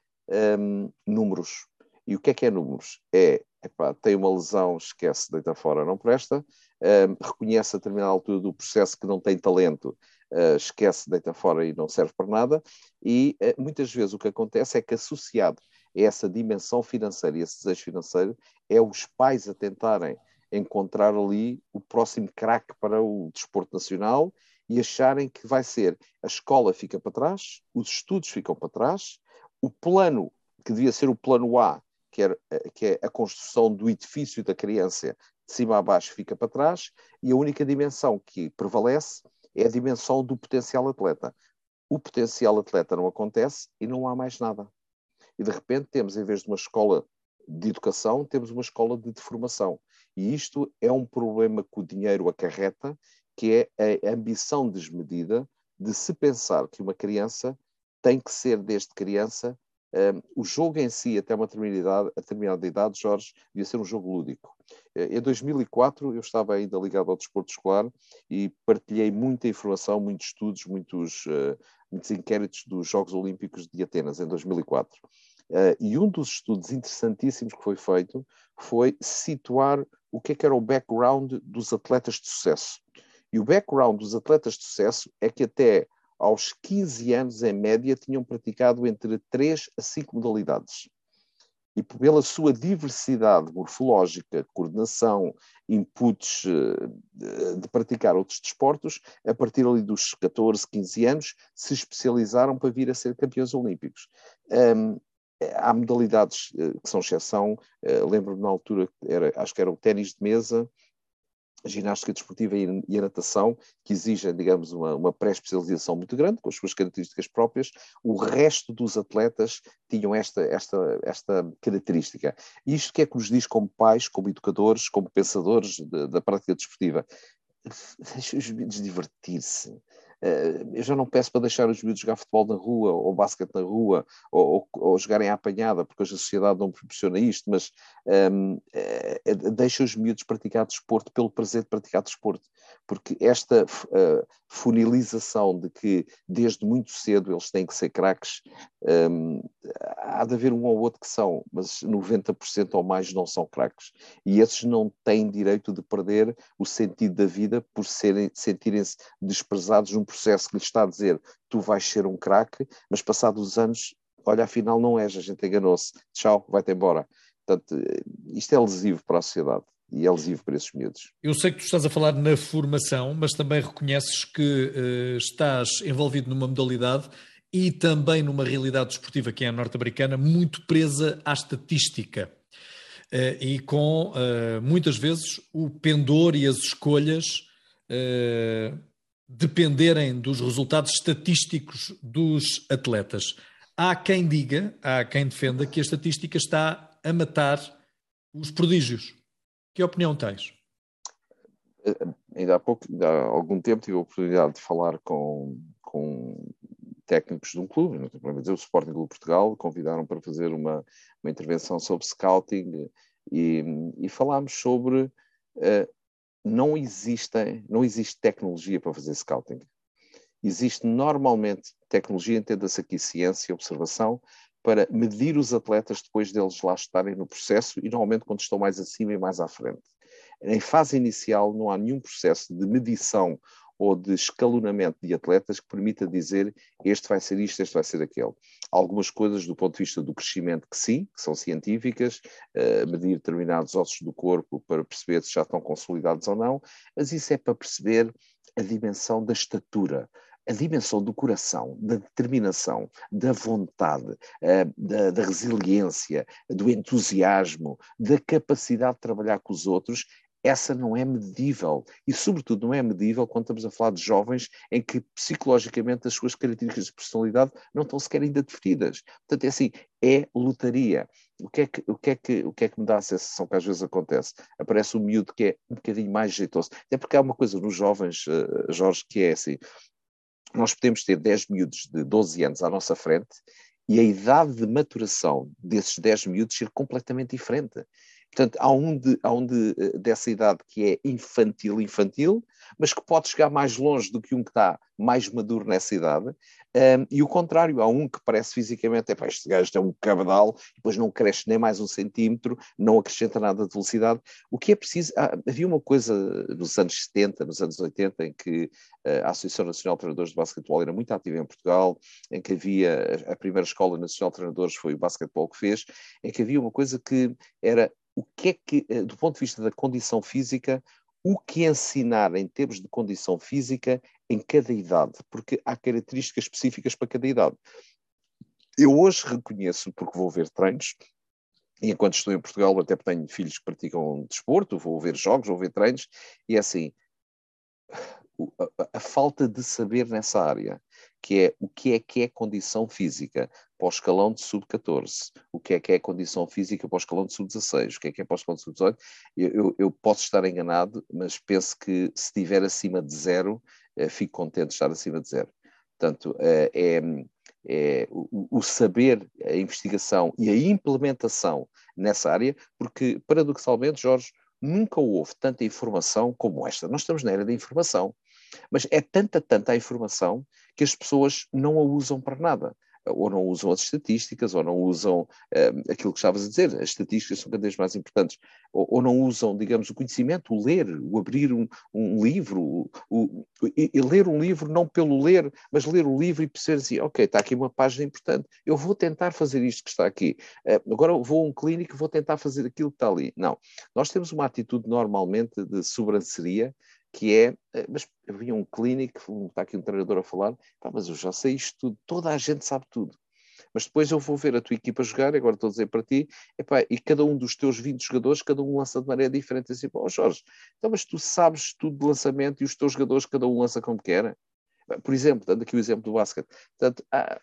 Speaker 2: um, números. E o que é que é números? É, epá, tem uma lesão, esquece, deita fora, não presta, um, reconhece a determinada altura do processo que não tem talento, uh, esquece, deita fora e não serve para nada, e uh, muitas vezes o que acontece é que associado a essa dimensão financeira e esse desejo financeiro, é os pais a tentarem encontrar ali o próximo craque para o desporto nacional e acharem que vai ser a escola fica para trás, os estudos ficam para trás, o plano que devia ser o plano A, que, era, que é a construção do edifício da criança de cima a baixo fica para trás, e a única dimensão que prevalece é a dimensão do potencial atleta. O potencial atleta não acontece e não há mais nada. E de repente temos, em vez de uma escola de educação, temos uma escola de deformação. E isto é um problema que o dinheiro acarreta, que é a ambição desmedida de se pensar que uma criança tem que ser, desde criança, um, o jogo em si, até uma determinada idade, Jorge, devia ser um jogo lúdico. Eh, em 2004, eu estava ainda ligado ao desporto escolar e partilhei muita informação, muitos estudos, muitos, uh, muitos inquéritos dos Jogos Olímpicos de Atenas, em 2004. Uh, e um dos estudos interessantíssimos que foi feito foi situar o que, é que era o background dos atletas de sucesso. E o background dos atletas de sucesso é que até aos 15 anos, em média, tinham praticado entre 3 a 5 modalidades. E pela sua diversidade morfológica, coordenação, inputs eh, de praticar outros desportos, a partir ali dos 14, 15 anos, se especializaram para vir a ser campeões olímpicos. Um, há modalidades eh, que são exceção. Eh, lembro-me na altura, era, acho que era o ténis de mesa, a ginástica desportiva e a natação, que exigem, digamos, uma, uma pré-especialização muito grande, com as suas características próprias. O resto dos atletas tinham esta, esta, esta característica. Isto que é que nos diz como pais, como educadores, como pensadores de, da prática desportiva? Deixa os meninos divertir-se. Eh, eu já não peço para deixar os miúdos jogar futebol na rua, ou basquete na rua, ou, ou, ou jogarem à apanhada, porque hoje a sociedade não proporciona isto, mas um, ehm, é, é, deixa os miúdos praticar desporto pelo prazer de praticar desporto, porque esta uh, funilização de que desde muito cedo eles têm que ser craques, um, há de haver um ou outro que são, mas 90% ou mais não são craques. E esses não têm direito de perder o sentido da vida por serem, sentirem-se desprezados num processo que lhes está a dizer tu vais ser um craque, mas passados os anos, olha, afinal não és, a gente enganou-se, tchau, vai-te embora. Portanto, isto é lesivo para a sociedade e é lesivo para esses miúdos.
Speaker 1: Eu sei que tu estás a falar na formação, mas também reconheces que uh, estás envolvido numa modalidade e também numa realidade desportiva que é a norte-americana muito presa à estatística. Uh, e com uh, muitas vezes o pendor e as escolhas dependerem dos resultados estatísticos dos atletas. Há quem diga, há quem defenda que a estatística está a matar os prodígios. Que opinião tens?
Speaker 2: Eh, ainda há pouco, há algum tempo, tive a oportunidade de falar com, com técnicos de um clube, para dizer, o Sporting Clube Portugal, convidaram para fazer uma, uma intervenção sobre scouting e, e falámos sobre uh, não existem, não existe tecnologia para fazer scouting. Existe normalmente tecnologia, entenda-se aqui ciência e observação, para medir os atletas depois deles lá estarem no processo e normalmente quando estão mais acima e mais à frente. Em fase inicial não há nenhum processo de medição ou de escalonamento de atletas que permita dizer este vai ser isto, este vai ser aquele. Algumas coisas do ponto de vista do crescimento que sim, que são científicas, uh, medir determinados ossos do corpo para perceber se já estão consolidados ou não, mas isso é para perceber a dimensão da estatura, a dimensão do coração, da determinação, da vontade, eh, da, da, resiliência, do entusiasmo, da capacidade de trabalhar com os outros essa não é medível. E, sobretudo, não é medível quando estamos a falar de jovens em que psicologicamente as suas características de personalidade não estão sequer ainda definidas. Portanto, é assim, é lotaria. O que é que, o que, é que, o que, é que me dá a sensação que às vezes acontece? Aparece um miúdo que é um bocadinho mais jeitoso. Até porque há uma coisa nos jovens, uh, Jorge, que é assim: nós podemos ter 10 miúdos de 12 anos à nossa frente e a idade de maturação desses 10 miúdos ser completamente diferente Portanto, há um, de, há um de, dessa idade que é infantil, infantil, mas que pode chegar mais longe do que um que está mais maduro nessa idade. Um, e o contrário, há um que parece fisicamente, é este gajo é um cabedal, depois não cresce nem mais um centímetro, não acrescenta nada de velocidade. O que é preciso, havia uma coisa nos anos 70, nos anos 80, em que uh, a Associação Nacional de Treinadores de Basquetebol era muito ativa em Portugal, em que havia, a primeira Escola Nacional de Treinadores foi o basquetebol que fez, em que havia uma coisa que era o que é que, eh, do ponto de vista da condição física, o que ensinar em termos de condição física em cada idade, porque há características específicas para cada idade. Eu hoje reconheço, porque vou ver treinos, e enquanto estou em Portugal, até tenho filhos que praticam desporto, vou ver jogos, vou ver treinos, e é assim, a, a, falta de saber nessa área, que é o que é que é condição física para o escalão de sub-14, o que é que é condição física para o escalão de sub-16, o que é que é para o escalão de sub-18, eu, eu, eu, posso estar enganado, mas penso que se estiver acima de zero, eh, fico contente de estar acima de zero. Portanto, eh, é, é o, o, saber, a investigação e a implementação nessa área, porque, paradoxalmente, Jorge, nunca houve tanta informação como esta. Nós estamos na era da informação. Mas é tanta, tanta a informação que as pessoas não a usam para nada ou não usam as estatísticas, ou não usam uh, aquilo que estavas a dizer, as estatísticas são cada vez mais importantes, ou, ou não usam, digamos, o conhecimento, o ler, o abrir um, um livro, o, o, e, e, ler um livro não pelo ler, mas ler o livro e perceber assim, ok, está aqui uma página importante, eu vou tentar fazer isto que está aqui, uh, agora vou a um clínico e vou tentar fazer aquilo que está ali. Não, nós temos uma atitude normalmente de sobranceria, que é, eh, mas havia um clínico, está aqui um treinador a falar, mas eu já sei isto tudo, toda a gente sabe tudo. Mas depois eu vou ver a tua equipa jogar, agora estou a dizer para ti, epá, e cada um dos teus 20 jogadores, cada um lança de maneira diferente. Assim, oh Jorge, então mas tu sabes tudo de lançamento e os teus jogadores, cada um lança como quer? Por exemplo, dando aqui o exemplo do basquete. Portanto, ah,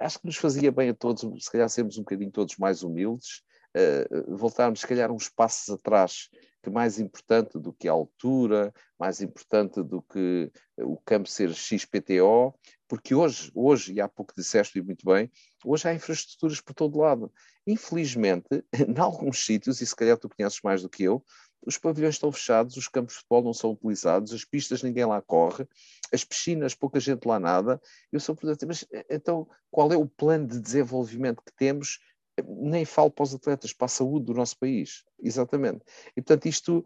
Speaker 2: acho que nos fazia bem a todos, se calhar sermos um bocadinho todos mais humildes, uh, voltarmos, se calhar, uns passos atrás que mais importante do que a altura, mais importante do que o campo ser XPTO, porque hoje, hoje, e há pouco disseste e muito bem, hoje há infraestruturas por todo lado. Infelizmente, [LAUGHS] em alguns sítios, e se calhar tu conheces mais do que eu, os pavilhões estão fechados, os campos de futebol não são utilizados, as pistas ninguém lá corre, as piscinas pouca gente lá nada. Eu sou portanto, mas então qual é o plano de desenvolvimento que temos nem falo para os atletas, para a saúde do nosso país. Exatamente. E, portanto, isto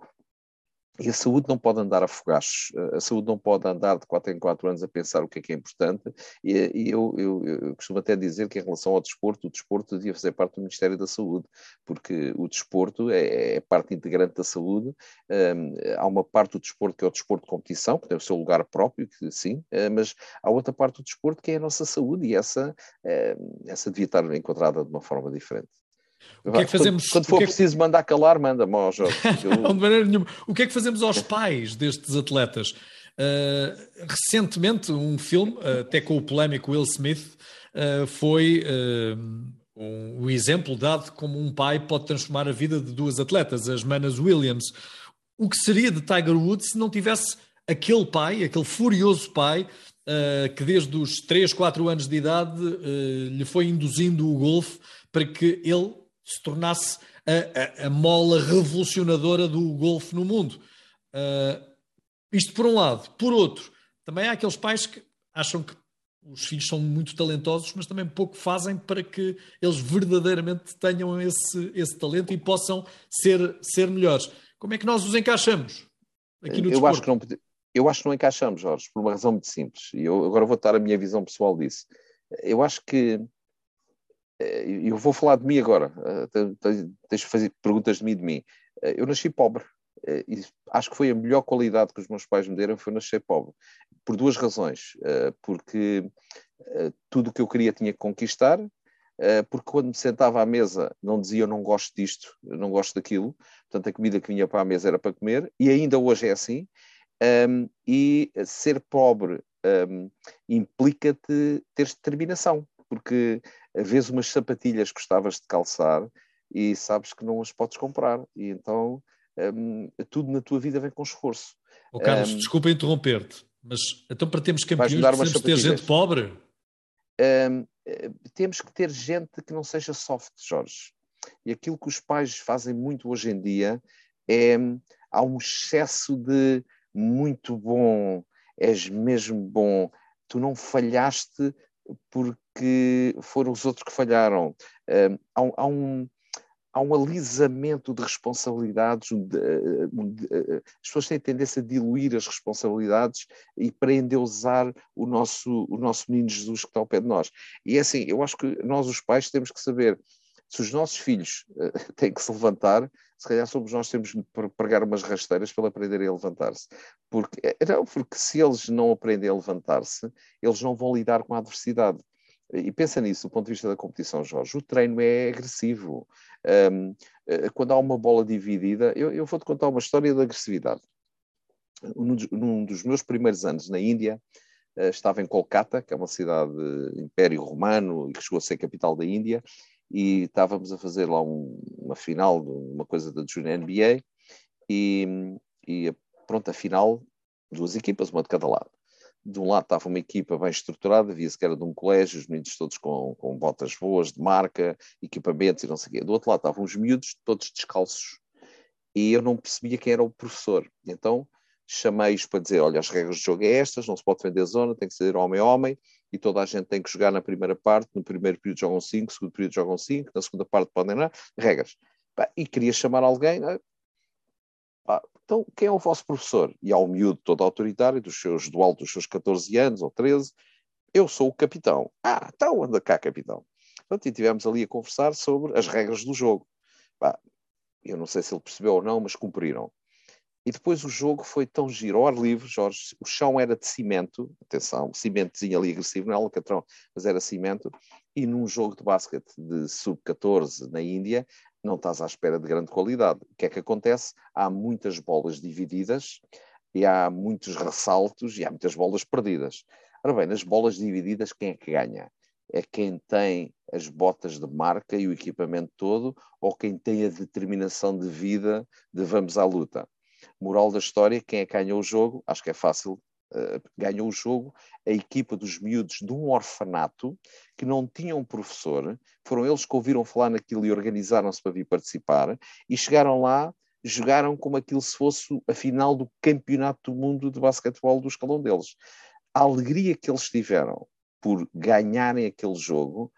Speaker 2: e a saúde não pode andar a fogachos, a saúde não pode andar de 4 em 4 anos a pensar o que é que é importante, e, e eu, eu, eu, costumo até dizer que em relação ao desporto, o desporto devia fazer parte do Ministério da Saúde, porque o desporto é, é parte integrante da saúde, um, há uma parte do desporto que é o desporto de competição, que tem o seu lugar próprio, que, sim, uh, mas há outra parte do desporto que é a nossa saúde, e essa, uh, essa devia estar encontrada de uma forma diferente.
Speaker 1: O que é que fazemos?
Speaker 2: Quando, quando for é que... preciso mandar calar, manda-me ao Jorge. [LAUGHS]
Speaker 1: Eu... de maneira nenhuma. O que é que fazemos aos pais destes atletas? Uh, recentemente, um filme, até com o polémico Will Smith, uh, foi uh, um, um, exemplo dado como um pai pode transformar a vida de duas atletas, as Manas Williams. O que seria de Tiger Woods se não tivesse aquele pai, aquele furioso pai, que desde os 3, 4 anos de idade lhe foi induzindo o golfe para que ele se tornasse a, a, a mola revolucionadora do golfe no mundo. Uh, isto por um lado. Por outro, também há aqueles pais que acham que os filhos são muito talentosos, mas também pouco fazem para que eles verdadeiramente tenham esse, esse talento e possam ser, ser melhores. Como é que nós os encaixamos aqui no
Speaker 2: eu acho que não Eu acho que não encaixamos, Jorge, por uma razão muito simples. E eu agora vou dar a minha visão pessoal disso. Eu acho que eu vou falar de mim agora, eh, deixa de fazer perguntas de mim de mim. Eh, eu nasci pobre. E acho que foi a melhor qualidade que os meus pais me deram foi nascer pobre. Por duas razões. Porque tudo o que eu queria tinha que conquistar, porque quando me sentava à mesa não dizia eu não gosto disto, eu não gosto daquilo, portanto a comida que vinha para a mesa era para comer, e ainda hoje é assim. e ser pobre implica-te ter determinação, porque vês umas sapatilhas que gostavas de calçar e sabes que não as podes comprar. E então um, tudo na tua vida vem com esforço.
Speaker 1: Oh, Carlos, um, desculpa interromper-te, mas então para termos campeões precisamos ter gente pobre?
Speaker 2: Um, temos que ter gente que não seja soft, Jorge. E aquilo que os pais fazem muito hoje em dia é há um excesso de muito bom, és mesmo bom, tu não falhaste porque foram os outros que falharam. Uh, há, há, um, há um alisamento de responsabilidades, de, de, de, as pessoas têm tendência a diluir as responsabilidades e para endeusar o nosso, o nosso menino Jesus que está ao pé de nós. E é assim, eu acho que nós, os pais, temos que saber se os nossos filhos [LAUGHS] têm que se levantar, se calhar somos nós que temos de pregar umas rasteiras para aprenderem a levantar-se. Porque, eh, não, porque se eles não aprendem a levantar-se, eles não vão lidar com a adversidade. E pensa nisso do ponto de vista da competição, Jorge. O treino é agressivo. Um, eh, quando há uma bola dividida, eu, eu vou-te contar uma história de agressividade. Num, num dos meus primeiros anos na Índia, uh, estava em Kolkata, que é uma cidade Império Romano e que chegou a ser capital da Índia, e estávamos a fazer lá um, uma final, uma coisa da Junior NBA, e, e pronto, a final, duas equipas, uma de cada lado. De um lado estava uma equipa bem estruturada, via-se que era de um colégio, os meninos todos com, com botas boas, de marca, equipamentos e não sei o quê. Do outro lado estavam os miúdos, todos descalços, e eu não percebia quem era o professor. Então chamei-os para dizer: olha, as regras do jogo é estas, não se pode vender zona, tem que ser homem a homem, e toda a gente tem que jogar na primeira parte, no primeiro período jogam 5, no segundo período jogam 5, na segunda parte podem não, regras. E queria chamar alguém, né? então quem é o vosso professor? E um miúdo todo autoritário, dos seus, do alto dos seus 14 anos ou 13, eu sou o capitão. Ah, então anda cá, capitão. Portanto, e estivemos ali a conversar sobre as regras do jogo. eu não sei se ele percebeu ou não, mas cumpriram. E depois o jogo foi tão giro, ao ar livre, Jorge, o chão era de cimento, atenção, cimentozinho ali agressivo, não é alcatrão, mas era cimento, e num jogo de basquete de sub-14 na Índia, não estás à espera de grande qualidade. O que é que acontece? Há muitas bolas divididas, e há muitos ressaltos, e há muitas bolas perdidas. Ora bem, nas bolas divididas, quem é que ganha? É quem tem as botas de marca e o equipamento todo, ou quem tem a determinação de vida de vamos à luta? Moral da história, quem é que ganhou o jogo? Acho que é fácil. Uh, ganhou o jogo a equipa dos miúdos de um orfanato que não tinham um professor, foram eles que ouviram falar naquilo e organizaram-se para vir participar e chegaram lá, jogaram como aquilo se fosse a final do campeonato do mundo de basquetebol do escalão deles. A alegria que eles tiveram por ganharem aquele jogo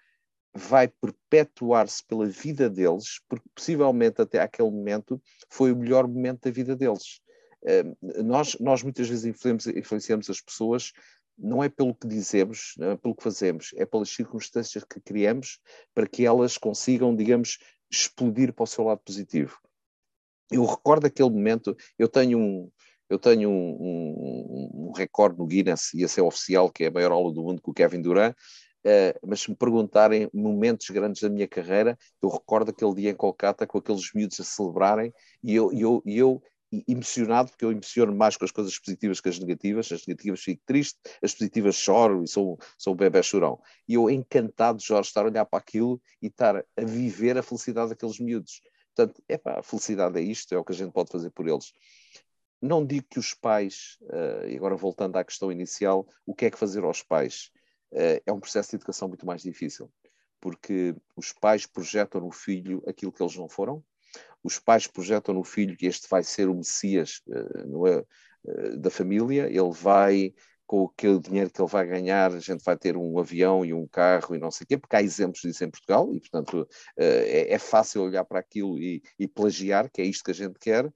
Speaker 2: vai perpetuar-se pela vida deles, porque possivelmente até aquele momento foi o melhor momento da vida deles. Uh, nós, nós muitas vezes influenciamos, as pessoas não é pelo que dizemos, não é pelo que fazemos, é pelas circunstâncias que criamos para que elas consigam, digamos, explodir para o seu lado positivo. Eu recordo aquele momento, eu tenho um, eu tenho um, um, um recorde no Guinness, e esse é oficial, que é a maior aula do mundo com o Kevin Durant, Uh, mas se me perguntarem momentos grandes da minha carreira, eu recordo aquele dia em Kolkata com aqueles miúdos a celebrarem e eu, eu, eu emocionado, porque eu emociono mais com as coisas positivas que as negativas, as negativas fico triste, as positivas choro e sou, sou um bebê chorão. E eu encantado, Jorge, estar a olhar para aquilo e estar a viver a felicidade daqueles miúdos. Portanto, é pá, a felicidade é isto, é o que a gente pode fazer por eles. Não digo que os pais, uh, e agora voltando à questão inicial, o que é que fazer aos pais? Eh, é um processo de educação muito mais difícil, porque os pais projetam no filho aquilo que eles não foram, os pais projetam no filho que este vai ser o Messias é, eh, da família, ele vai, com aquele dinheiro que ele vai ganhar, a gente vai ter um avião e um carro e não sei o quê, porque há exemplos disso em Portugal e, portanto, eh, é, é fácil olhar para aquilo e, e plagiar, que é isto que a gente quer,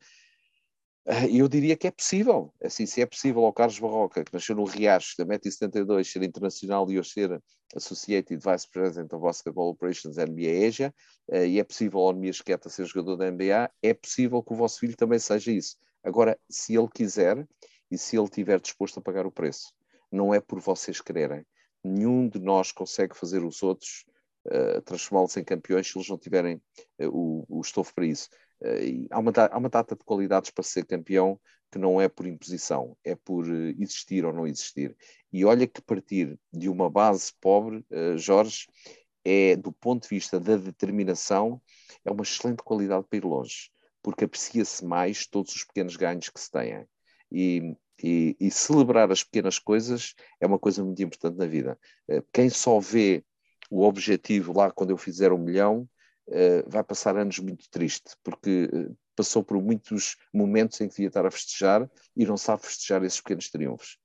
Speaker 2: e eu diria que é possível. Assim, se é possível ao Carlos Barroca, que nasceu no Riacho, da Meta 72, ser internacional e hoje ser Associated Vice President of Basketball Operations NBA Asia, uh, e é possível ao Nemias Queta ser jogador da NBA, é possível que o vosso filho também seja isso. Agora, se ele quiser e se ele estiver disposto a pagar o preço, não é por vocês quererem. Nenhum de nós consegue fazer os outros uh, transformá-los em campeões se eles não tiverem uh, o, o estofo para isso. Uh, há, uma, há uma data de qualidades para ser campeão que não é por imposição, é por uh, existir ou não existir. E olha que partir de uma base pobre, uh, Jorge, é, do ponto de vista da determinação, é uma excelente qualidade para ir longe, porque aprecia-se mais todos os pequenos ganhos que se têm. E, e, e, celebrar as pequenas coisas é uma coisa muito importante na vida. Quem só vê o objetivo lá quando eu fizer um milhão, vai passar anos muito triste, porque uh, passou por muitos momentos em que devia estar a festejar e não sabe festejar esses pequenos triunfos.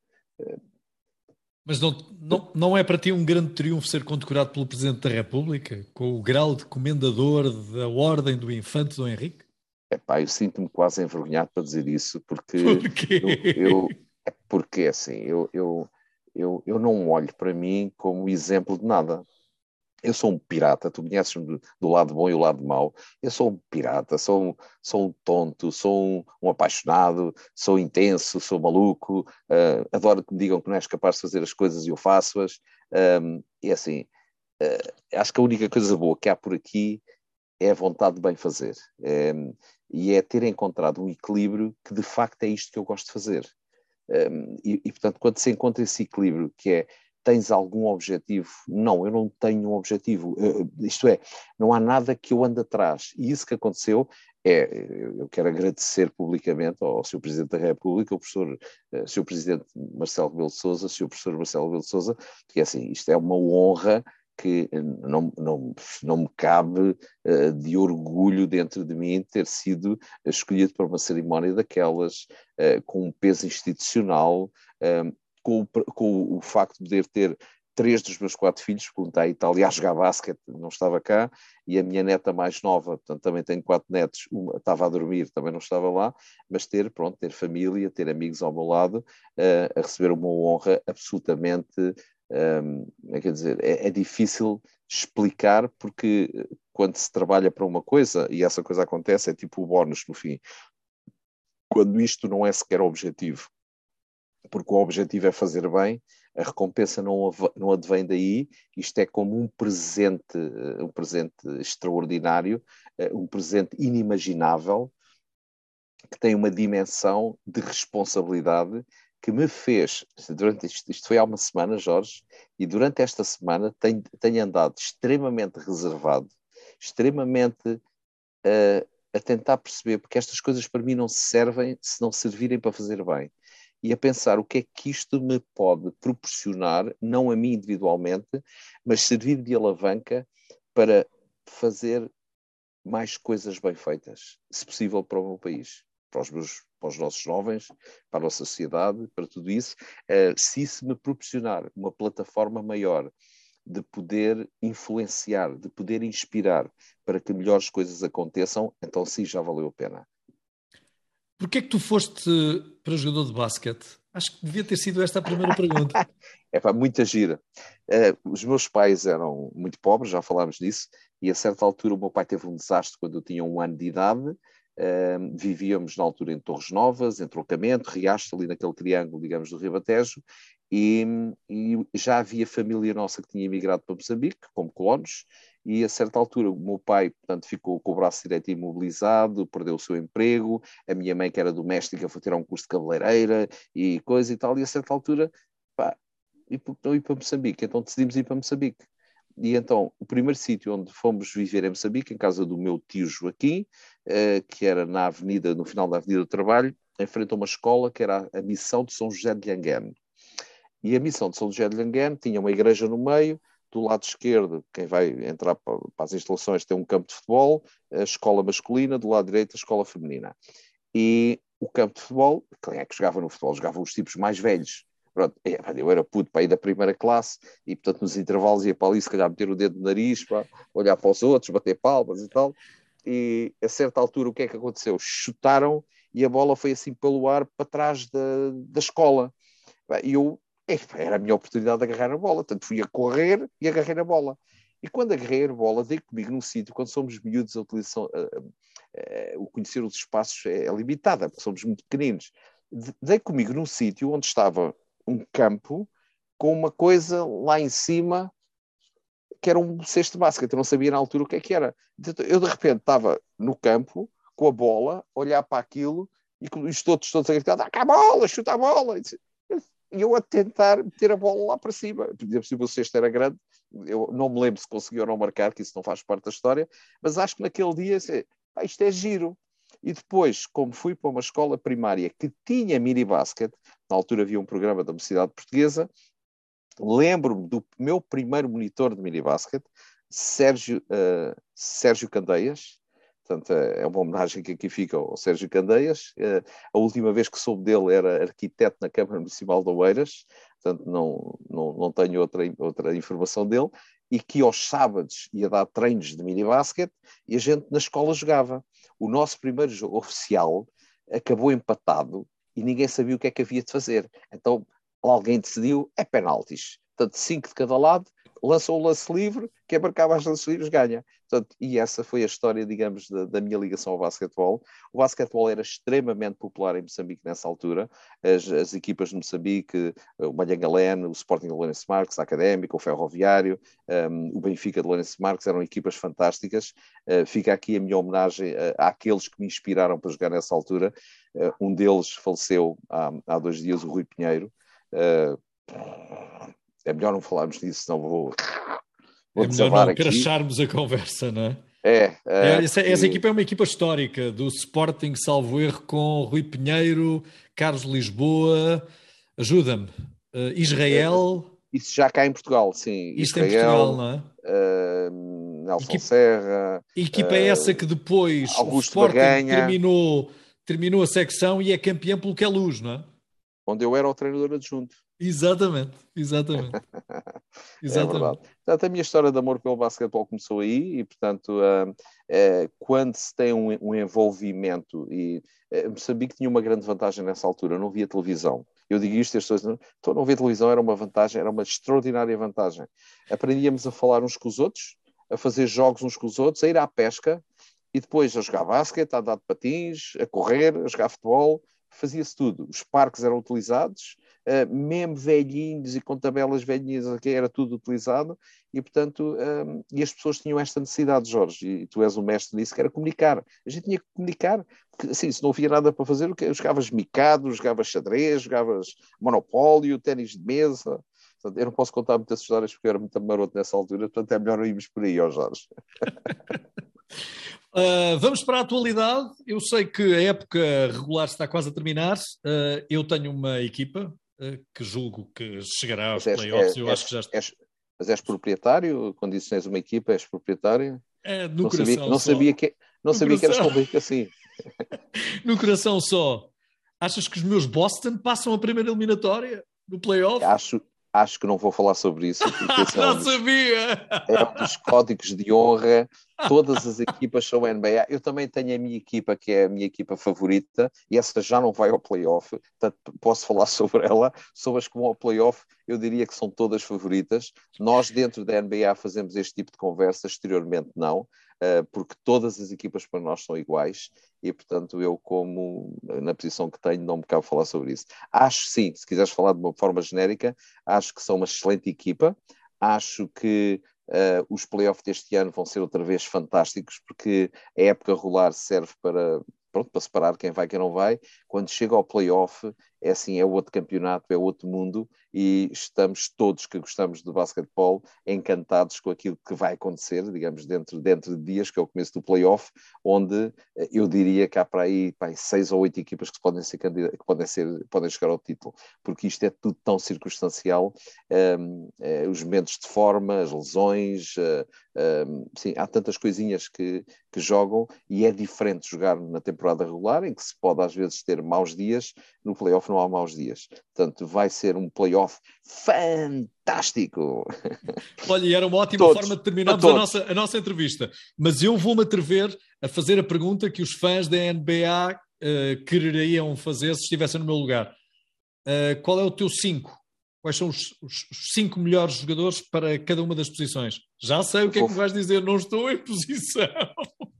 Speaker 1: Mas não, não, não é para ti um grande triunfo ser condecorado pelo Presidente da República, com o grau de comendador da Ordem do Infante Dom Henrique?
Speaker 2: Epá, eu sinto-me quase envergonhado para dizer isso, porque eu, eu, é porque assim, eu, eu, eu, eu não olho para mim como exemplo de nada. Eu sou um pirata, tu conheces-me do, do, lado bom e o lado mau. Eu sou um pirata, sou um, sou um tonto, sou um, um apaixonado, sou intenso, sou maluco, uh, adoro que me digam que não és capaz de fazer as coisas e eu faço-as. Um, e assim, uh, acho que a única coisa boa que há por aqui é a vontade de bem fazer. Um, e é ter encontrado um equilíbrio que de facto é isto que eu gosto de fazer. E, e, portanto, quando se encontra esse equilíbrio, que é tens algum objetivo? Não, eu não tenho um objetivo. Uh, isto é, não há nada que eu ande atrás. E isso que aconteceu é, eu quero agradecer publicamente ao Sr. Presidente da República, ao professor, Sr. Presidente Marcelo Rebelo de Sousa, Sr. Professor Marcelo Rebelo de Sousa, que é assim, isto é uma honra que não, não, não me cabe de orgulho dentro de mim ter sido escolhido para uma cerimónia daquelas, com um peso institucional, com, o, com o facto de poder ter três dos meus quatro filhos, porque a Itália a jogar basquete, não estava cá, e a minha neta mais nova, portanto também tenho quatro netos, uma estava a dormir, também não estava lá, mas ter, pronto, ter família, ter amigos ao meu lado, uh, a receber uma honra absolutamente um, é, quer dizer, é, é, difícil explicar porque eh, quando se trabalha para uma coisa e essa coisa acontece, é tipo o bónus no fim. Quando isto não é sequer objetivo, porque o objetivo é fazer bem, a recompensa não, não advém daí, isto é como um presente, eh, um presente extraordinário, eh, um presente inimaginável, que tem uma dimensão de responsabilidade que me fez, durante isto, isto foi há uma semana, Jorge, e durante esta semana tenho, tenho andado extremamente reservado, extremamente uh, a tentar perceber, porque estas coisas para mim não servem se não servirem para fazer bem. E a pensar o que é que isto me pode proporcionar, não a mim individualmente, mas servir de alavanca para fazer mais coisas bem feitas, se possível, para o meu país para os, meus, para os nossos jovens, para a nossa sociedade, para tudo isso, uh, se isso me proporcionar uma plataforma maior de poder influenciar, de poder inspirar para que melhores coisas aconteçam, então sim, já valeu a pena.
Speaker 1: Porquê é que tu foste para jogador de basquete? Acho que devia ter sido esta a primeira pergunta. [LAUGHS]
Speaker 2: é para muita gira. Uh, os meus pais eram muito pobres, já falámos disso, e a certa altura o meu pai teve um desastre quando eu tinha um ano de idade, Uh, vivíamos na altura em Torres Novas, em Trocamento, Riacho, ali naquele triângulo, digamos, do Ribatejo, e, e, já havia família nossa que tinha emigrado para Moçambique, como colonos, e a certa altura o meu pai, portanto, ficou com o braço direito imobilizado, perdeu o seu emprego, a minha mãe, que era doméstica, foi tirar um curso de cabeleireira e coisa e tal, e a certa altura, pá, e não ir para Moçambique, então decidimos ir para Moçambique. E então, o primeiro sítio onde fomos viver em Moçambique, em casa do meu tio Joaquim, eh, que era na avenida, no final da Avenida do Trabalho, em frente a uma escola que era a Missão de São José de Lhanguene. E a Missão de São José de Lhanguene tinha uma igreja no meio, do lado esquerdo, quem vai entrar para, para as instalações tem um campo de futebol, a escola masculina, do lado direito a escola feminina. E o campo de futebol, quem é que jogava no futebol? Jogavam os tipos mais velhos, Pronto, é, eu era puto para ir da primeira classe e, portanto, nos intervalos ia para ali, se calhar, meter o dedo no nariz, para olhar para os outros, bater palmas e tal. E a certa altura, o que é que aconteceu? Chutaram e a bola foi assim pelo ar para trás da, da escola. E eu, era a minha oportunidade de agarrar a bola, portanto, fui a correr e agarrei a bola. E quando agarrei a bola, dei comigo num sítio, quando somos miúdos, a utilização, uh, uh, o conhecer os espaços é, é limitada, porque somos muito pequeninos. Dei comigo num sítio onde estava um campo com uma coisa lá em cima que era um cesto basquete, eu não sabia na altura o que é que era. Eu de repente estava no campo com a bola, olhar para aquilo e os todos, todos a gritar, dá cá a bola, chuta a bola. E eu a tentar meter a bola lá para cima. Se o cesto era grande, eu não me lembro se conseguiu ou não marcar, que isso não faz parte da história, mas acho que naquele dia, ah, isto é giro. E depois, como fui para uma escola primária que tinha mini basket, na altura havia um programa da Universidade Portuguesa, lembro-me do meu primeiro monitor de minibasket, Sérgio, uh, Sérgio Candeias, portanto é uma homenagem que aqui fica ao Sérgio Candeias, uh, a última vez que soube dele era arquiteto na Câmara Municipal de Oeiras, portanto não, não, não tenho outra, outra informação dele, e que aos sábados ia dar treinos de minibasket e a gente na escola jogava. O nosso primeiro jogo oficial acabou empatado e ninguém sabia o que é que havia de fazer. Então alguém decidiu, é penaltis. Portanto, cinco de cada lado, lançou o lance livre, quem marcava as lances livres ganha. Portanto, e essa foi a história, digamos, da, da, minha ligação ao basquetebol. O basquetebol era extremamente popular em Moçambique nessa altura. As, as equipas de Moçambique, o Malhangalene, o Sporting de Lourenço Marques, a Académica, o Ferroviário, um, o Benfica de Lourenço Marques, eram equipas fantásticas. Uh, fica aqui a minha homenagem uh, àqueles que me inspiraram para jogar nessa altura. Uh, um deles faleceu há, há dois dias, o Rui Pinheiro. Uh, é melhor não falarmos disso, senão vou.
Speaker 1: vou é melhor não cracharmos a conversa, não é?
Speaker 2: É,
Speaker 1: é, é essa, essa, equipa é uma equipa histórica do Sporting, salvo erro, com Rui Pinheiro, Carlos Lisboa, ajuda-me, uh, Israel.
Speaker 2: Isso já cá em Portugal, sim.
Speaker 1: Isto Israel, em Portugal, não é?
Speaker 2: Uh, Nelson equipa, Serra.
Speaker 1: Equipa uh, essa que depois
Speaker 2: Augusto
Speaker 1: o Sporting terminou, terminou a secção e é campeão pelo que é luz, não é?
Speaker 2: Onde eu era o treinador adjunto.
Speaker 1: Exatamente, exatamente. [LAUGHS]
Speaker 2: exatamente. É verdade. Portanto, a minha história de amor pelo basquetebol começou aí e, portanto, uh, uh, quando se tem um, um envolvimento e uh, Moçambique tinha uma grande vantagem nessa altura, não via televisão. Eu digo isto, as pessoas então, não ver televisão era uma vantagem, era uma extraordinária vantagem. Aprendíamos a falar uns com os outros, a fazer jogos uns com os outros, a ir à pesca e depois a jogar basquete, a andar de patins, a correr, a jogar futebol, fazia-se tudo. Os parques eram utilizados, uh, mesmo velhinhos e com tabelas velhinhas, era tudo utilizado, e portanto, um, e as pessoas tinham esta necessidade, Jorge, e tu és o mestre nisso, que era comunicar. A gente tinha que comunicar, porque assim, se não havia nada para fazer, jogavas micado, jogavas xadrez, jogavas monopólio, ténis de mesa. Portanto, eu não posso contar muitas histórias porque eu era muito maroto nessa altura, portanto é melhor irmos por aí, ó Jorge.
Speaker 1: Uh, [LAUGHS] vamos para a atualidade. Eu sei que a época regular está quase a terminar. Uh, eu tenho uma equipa que julgo que chegará aos és, playoffs.
Speaker 2: eu és, acho que já és, mas és proprietário? Quando dizes tens uma equipa, és proprietário?
Speaker 1: É, no
Speaker 2: não
Speaker 1: coração
Speaker 2: sabia, não sabia que, não no sabia que eras convicto assim. [LAUGHS]
Speaker 1: no coração só. Achas que os meus Boston passam a primeira eliminatória no playoff?
Speaker 2: Acho, acho que não vou falar sobre isso.
Speaker 1: Porque [LAUGHS] não é um dos,
Speaker 2: sabia! É um dos códigos de honra. Todas as equipas são NBA. Eu também tenho a minha equipa, que é a minha equipa favorita, e essa já não vai ao playoff, portanto posso falar [LAUGHS] sobre ela. Sobre as que vão ao playoff, eu diria que são todas favoritas. Nós, dentro da NBA, fazemos este tipo de conversa, exteriormente não. Eh, porque todas as equipas para nós são iguais e, portanto, eu, como na posição que tenho, não me cabe falar sobre isso. Acho sim, se quiseres falar de uma forma genérica, acho que são uma excelente equipa, acho que uh, os playoffs deste ano vão ser outra vez fantásticos, porque a época rolar serve para pronto, para separar quem vai e quem não vai. Quando chega ao playoff, é assim, é outro campeonato, é outro mundo e estamos todos que gostamos de basquetebol encantados com aquilo que vai acontecer, digamos, dentro, dentro de dias, que é o começo do playoff, onde eh, eu diria que há para aí, para aí seis ou oito equipas que podem ser que podem ser, podem chegar ao título, porque isto é tudo tão circunstancial, um, ehm, é, eh, os momentos de forma, as lesões, uh, eh, um, ehm, sim, há tantas coisinhas que, que jogam e é diferente jogar na temporada regular, em que se pode às vezes ter maus dias, no playoff não há maus dias. Portanto, vai ser um playoff fantástico. [LAUGHS]
Speaker 1: Olha, e era uma ótima todos, forma de terminarmos a, a, nossa, a nossa entrevista. Mas eu vou-me atrever a fazer a pergunta que os fãs da NBA uh, eh, quereriam fazer se estivessem no meu lugar. Uh, qual é o teu 5? Quais são os, os, cinco melhores jogadores para cada uma das posições? Já sei o que vou... é que vais dizer, não estou em posição.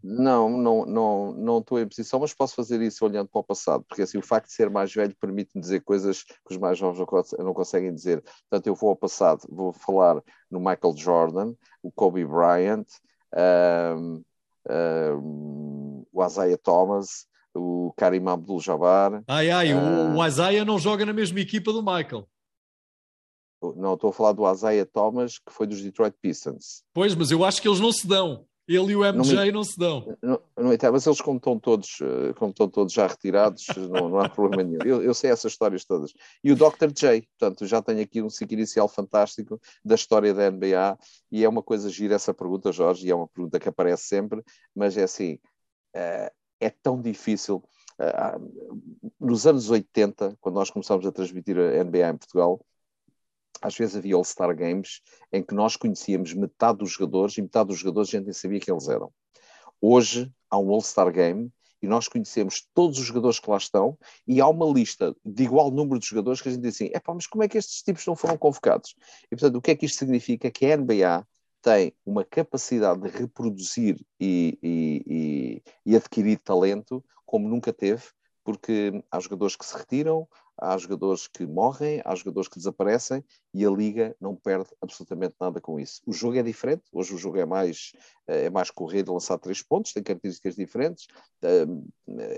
Speaker 2: Não, não, não, não estou em posição, mas posso fazer isso olhando para o passado, porque assim o facto de ser mais velho permite-me dizer coisas que os mais jovens não conseguem dizer. Portanto, eu vou ao passado, vou falar no Michael Jordan, o Kobe Bryant, um, um, o Isaiah Thomas, o Karim Abdul-Jabbar.
Speaker 1: Ai, ai, um, o Isaiah não joga na mesma equipa do Michael.
Speaker 2: Não, estou a falar do Isaiah Thomas, que foi dos Detroit Pistons.
Speaker 1: Pois, mas eu acho que eles não se dão. Ele e o MJ não, me... não se dão.
Speaker 2: Não, não, mas eles, como estão todos, eh, como estão todos já retirados, não, não há problema nenhum. Eu, eu, sei essas histórias todas. E o Dr. J, portanto, já tenho aqui um ciclo inicial fantástico da história da NBA, e é uma coisa gira essa pergunta, Jorge, e é uma pergunta que aparece sempre, mas é assim, eh, é tão difícil. Eh, nos anos 80, quando nós começámos a transmitir a NBA em Portugal, às vezes havia All-Star Games em que nós conhecíamos metade dos jogadores e metade dos jogadores a gente nem sabia quem eles eram. Hoje há um All-Star Game e nós conhecemos todos os jogadores que lá estão e há uma lista de igual número de jogadores que a gente diz assim, epá, mas como é que estes tipos não foram convocados? E portanto, o que é que isto significa? Que a NBA tem uma capacidade de reproduzir e, e, e, e adquirir talento como nunca teve, porque há jogadores que se retiram, há jogadores que morrem, há jogadores que desaparecem e a Liga não perde absolutamente nada com isso. O jogo é diferente, hoje o jogo é mais, eh, é mais correr de lançar três pontos, tem características diferentes, eh,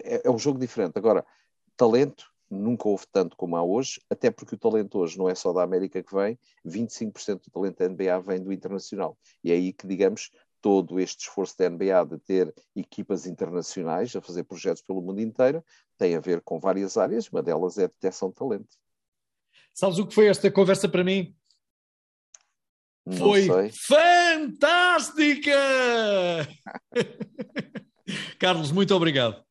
Speaker 2: é, é um jogo diferente. Agora, talento, nunca houve tanto como há hoje, até porque o talento hoje não é só da América que vem, 25% do talento da NBA vem do internacional. E é aí que, digamos, todo este esforço da NBA de ter equipas internacionais a fazer projetos pelo mundo inteiro tem a ver com várias áreas, uma delas é a detecção de talento.
Speaker 1: Sabes o que foi esta conversa para mim?
Speaker 2: Não
Speaker 1: foi
Speaker 2: sei.
Speaker 1: fantástica! [LAUGHS] Carlos, muito obrigado.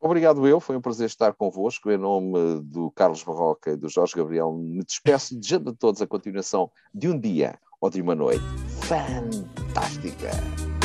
Speaker 2: Obrigado eu, foi um prazer estar convosco. Em nome do Carlos Barroca e do Jorge Gabriel, me despeço, desejando a todos a continuação de um dia ou de uma noite fantástica.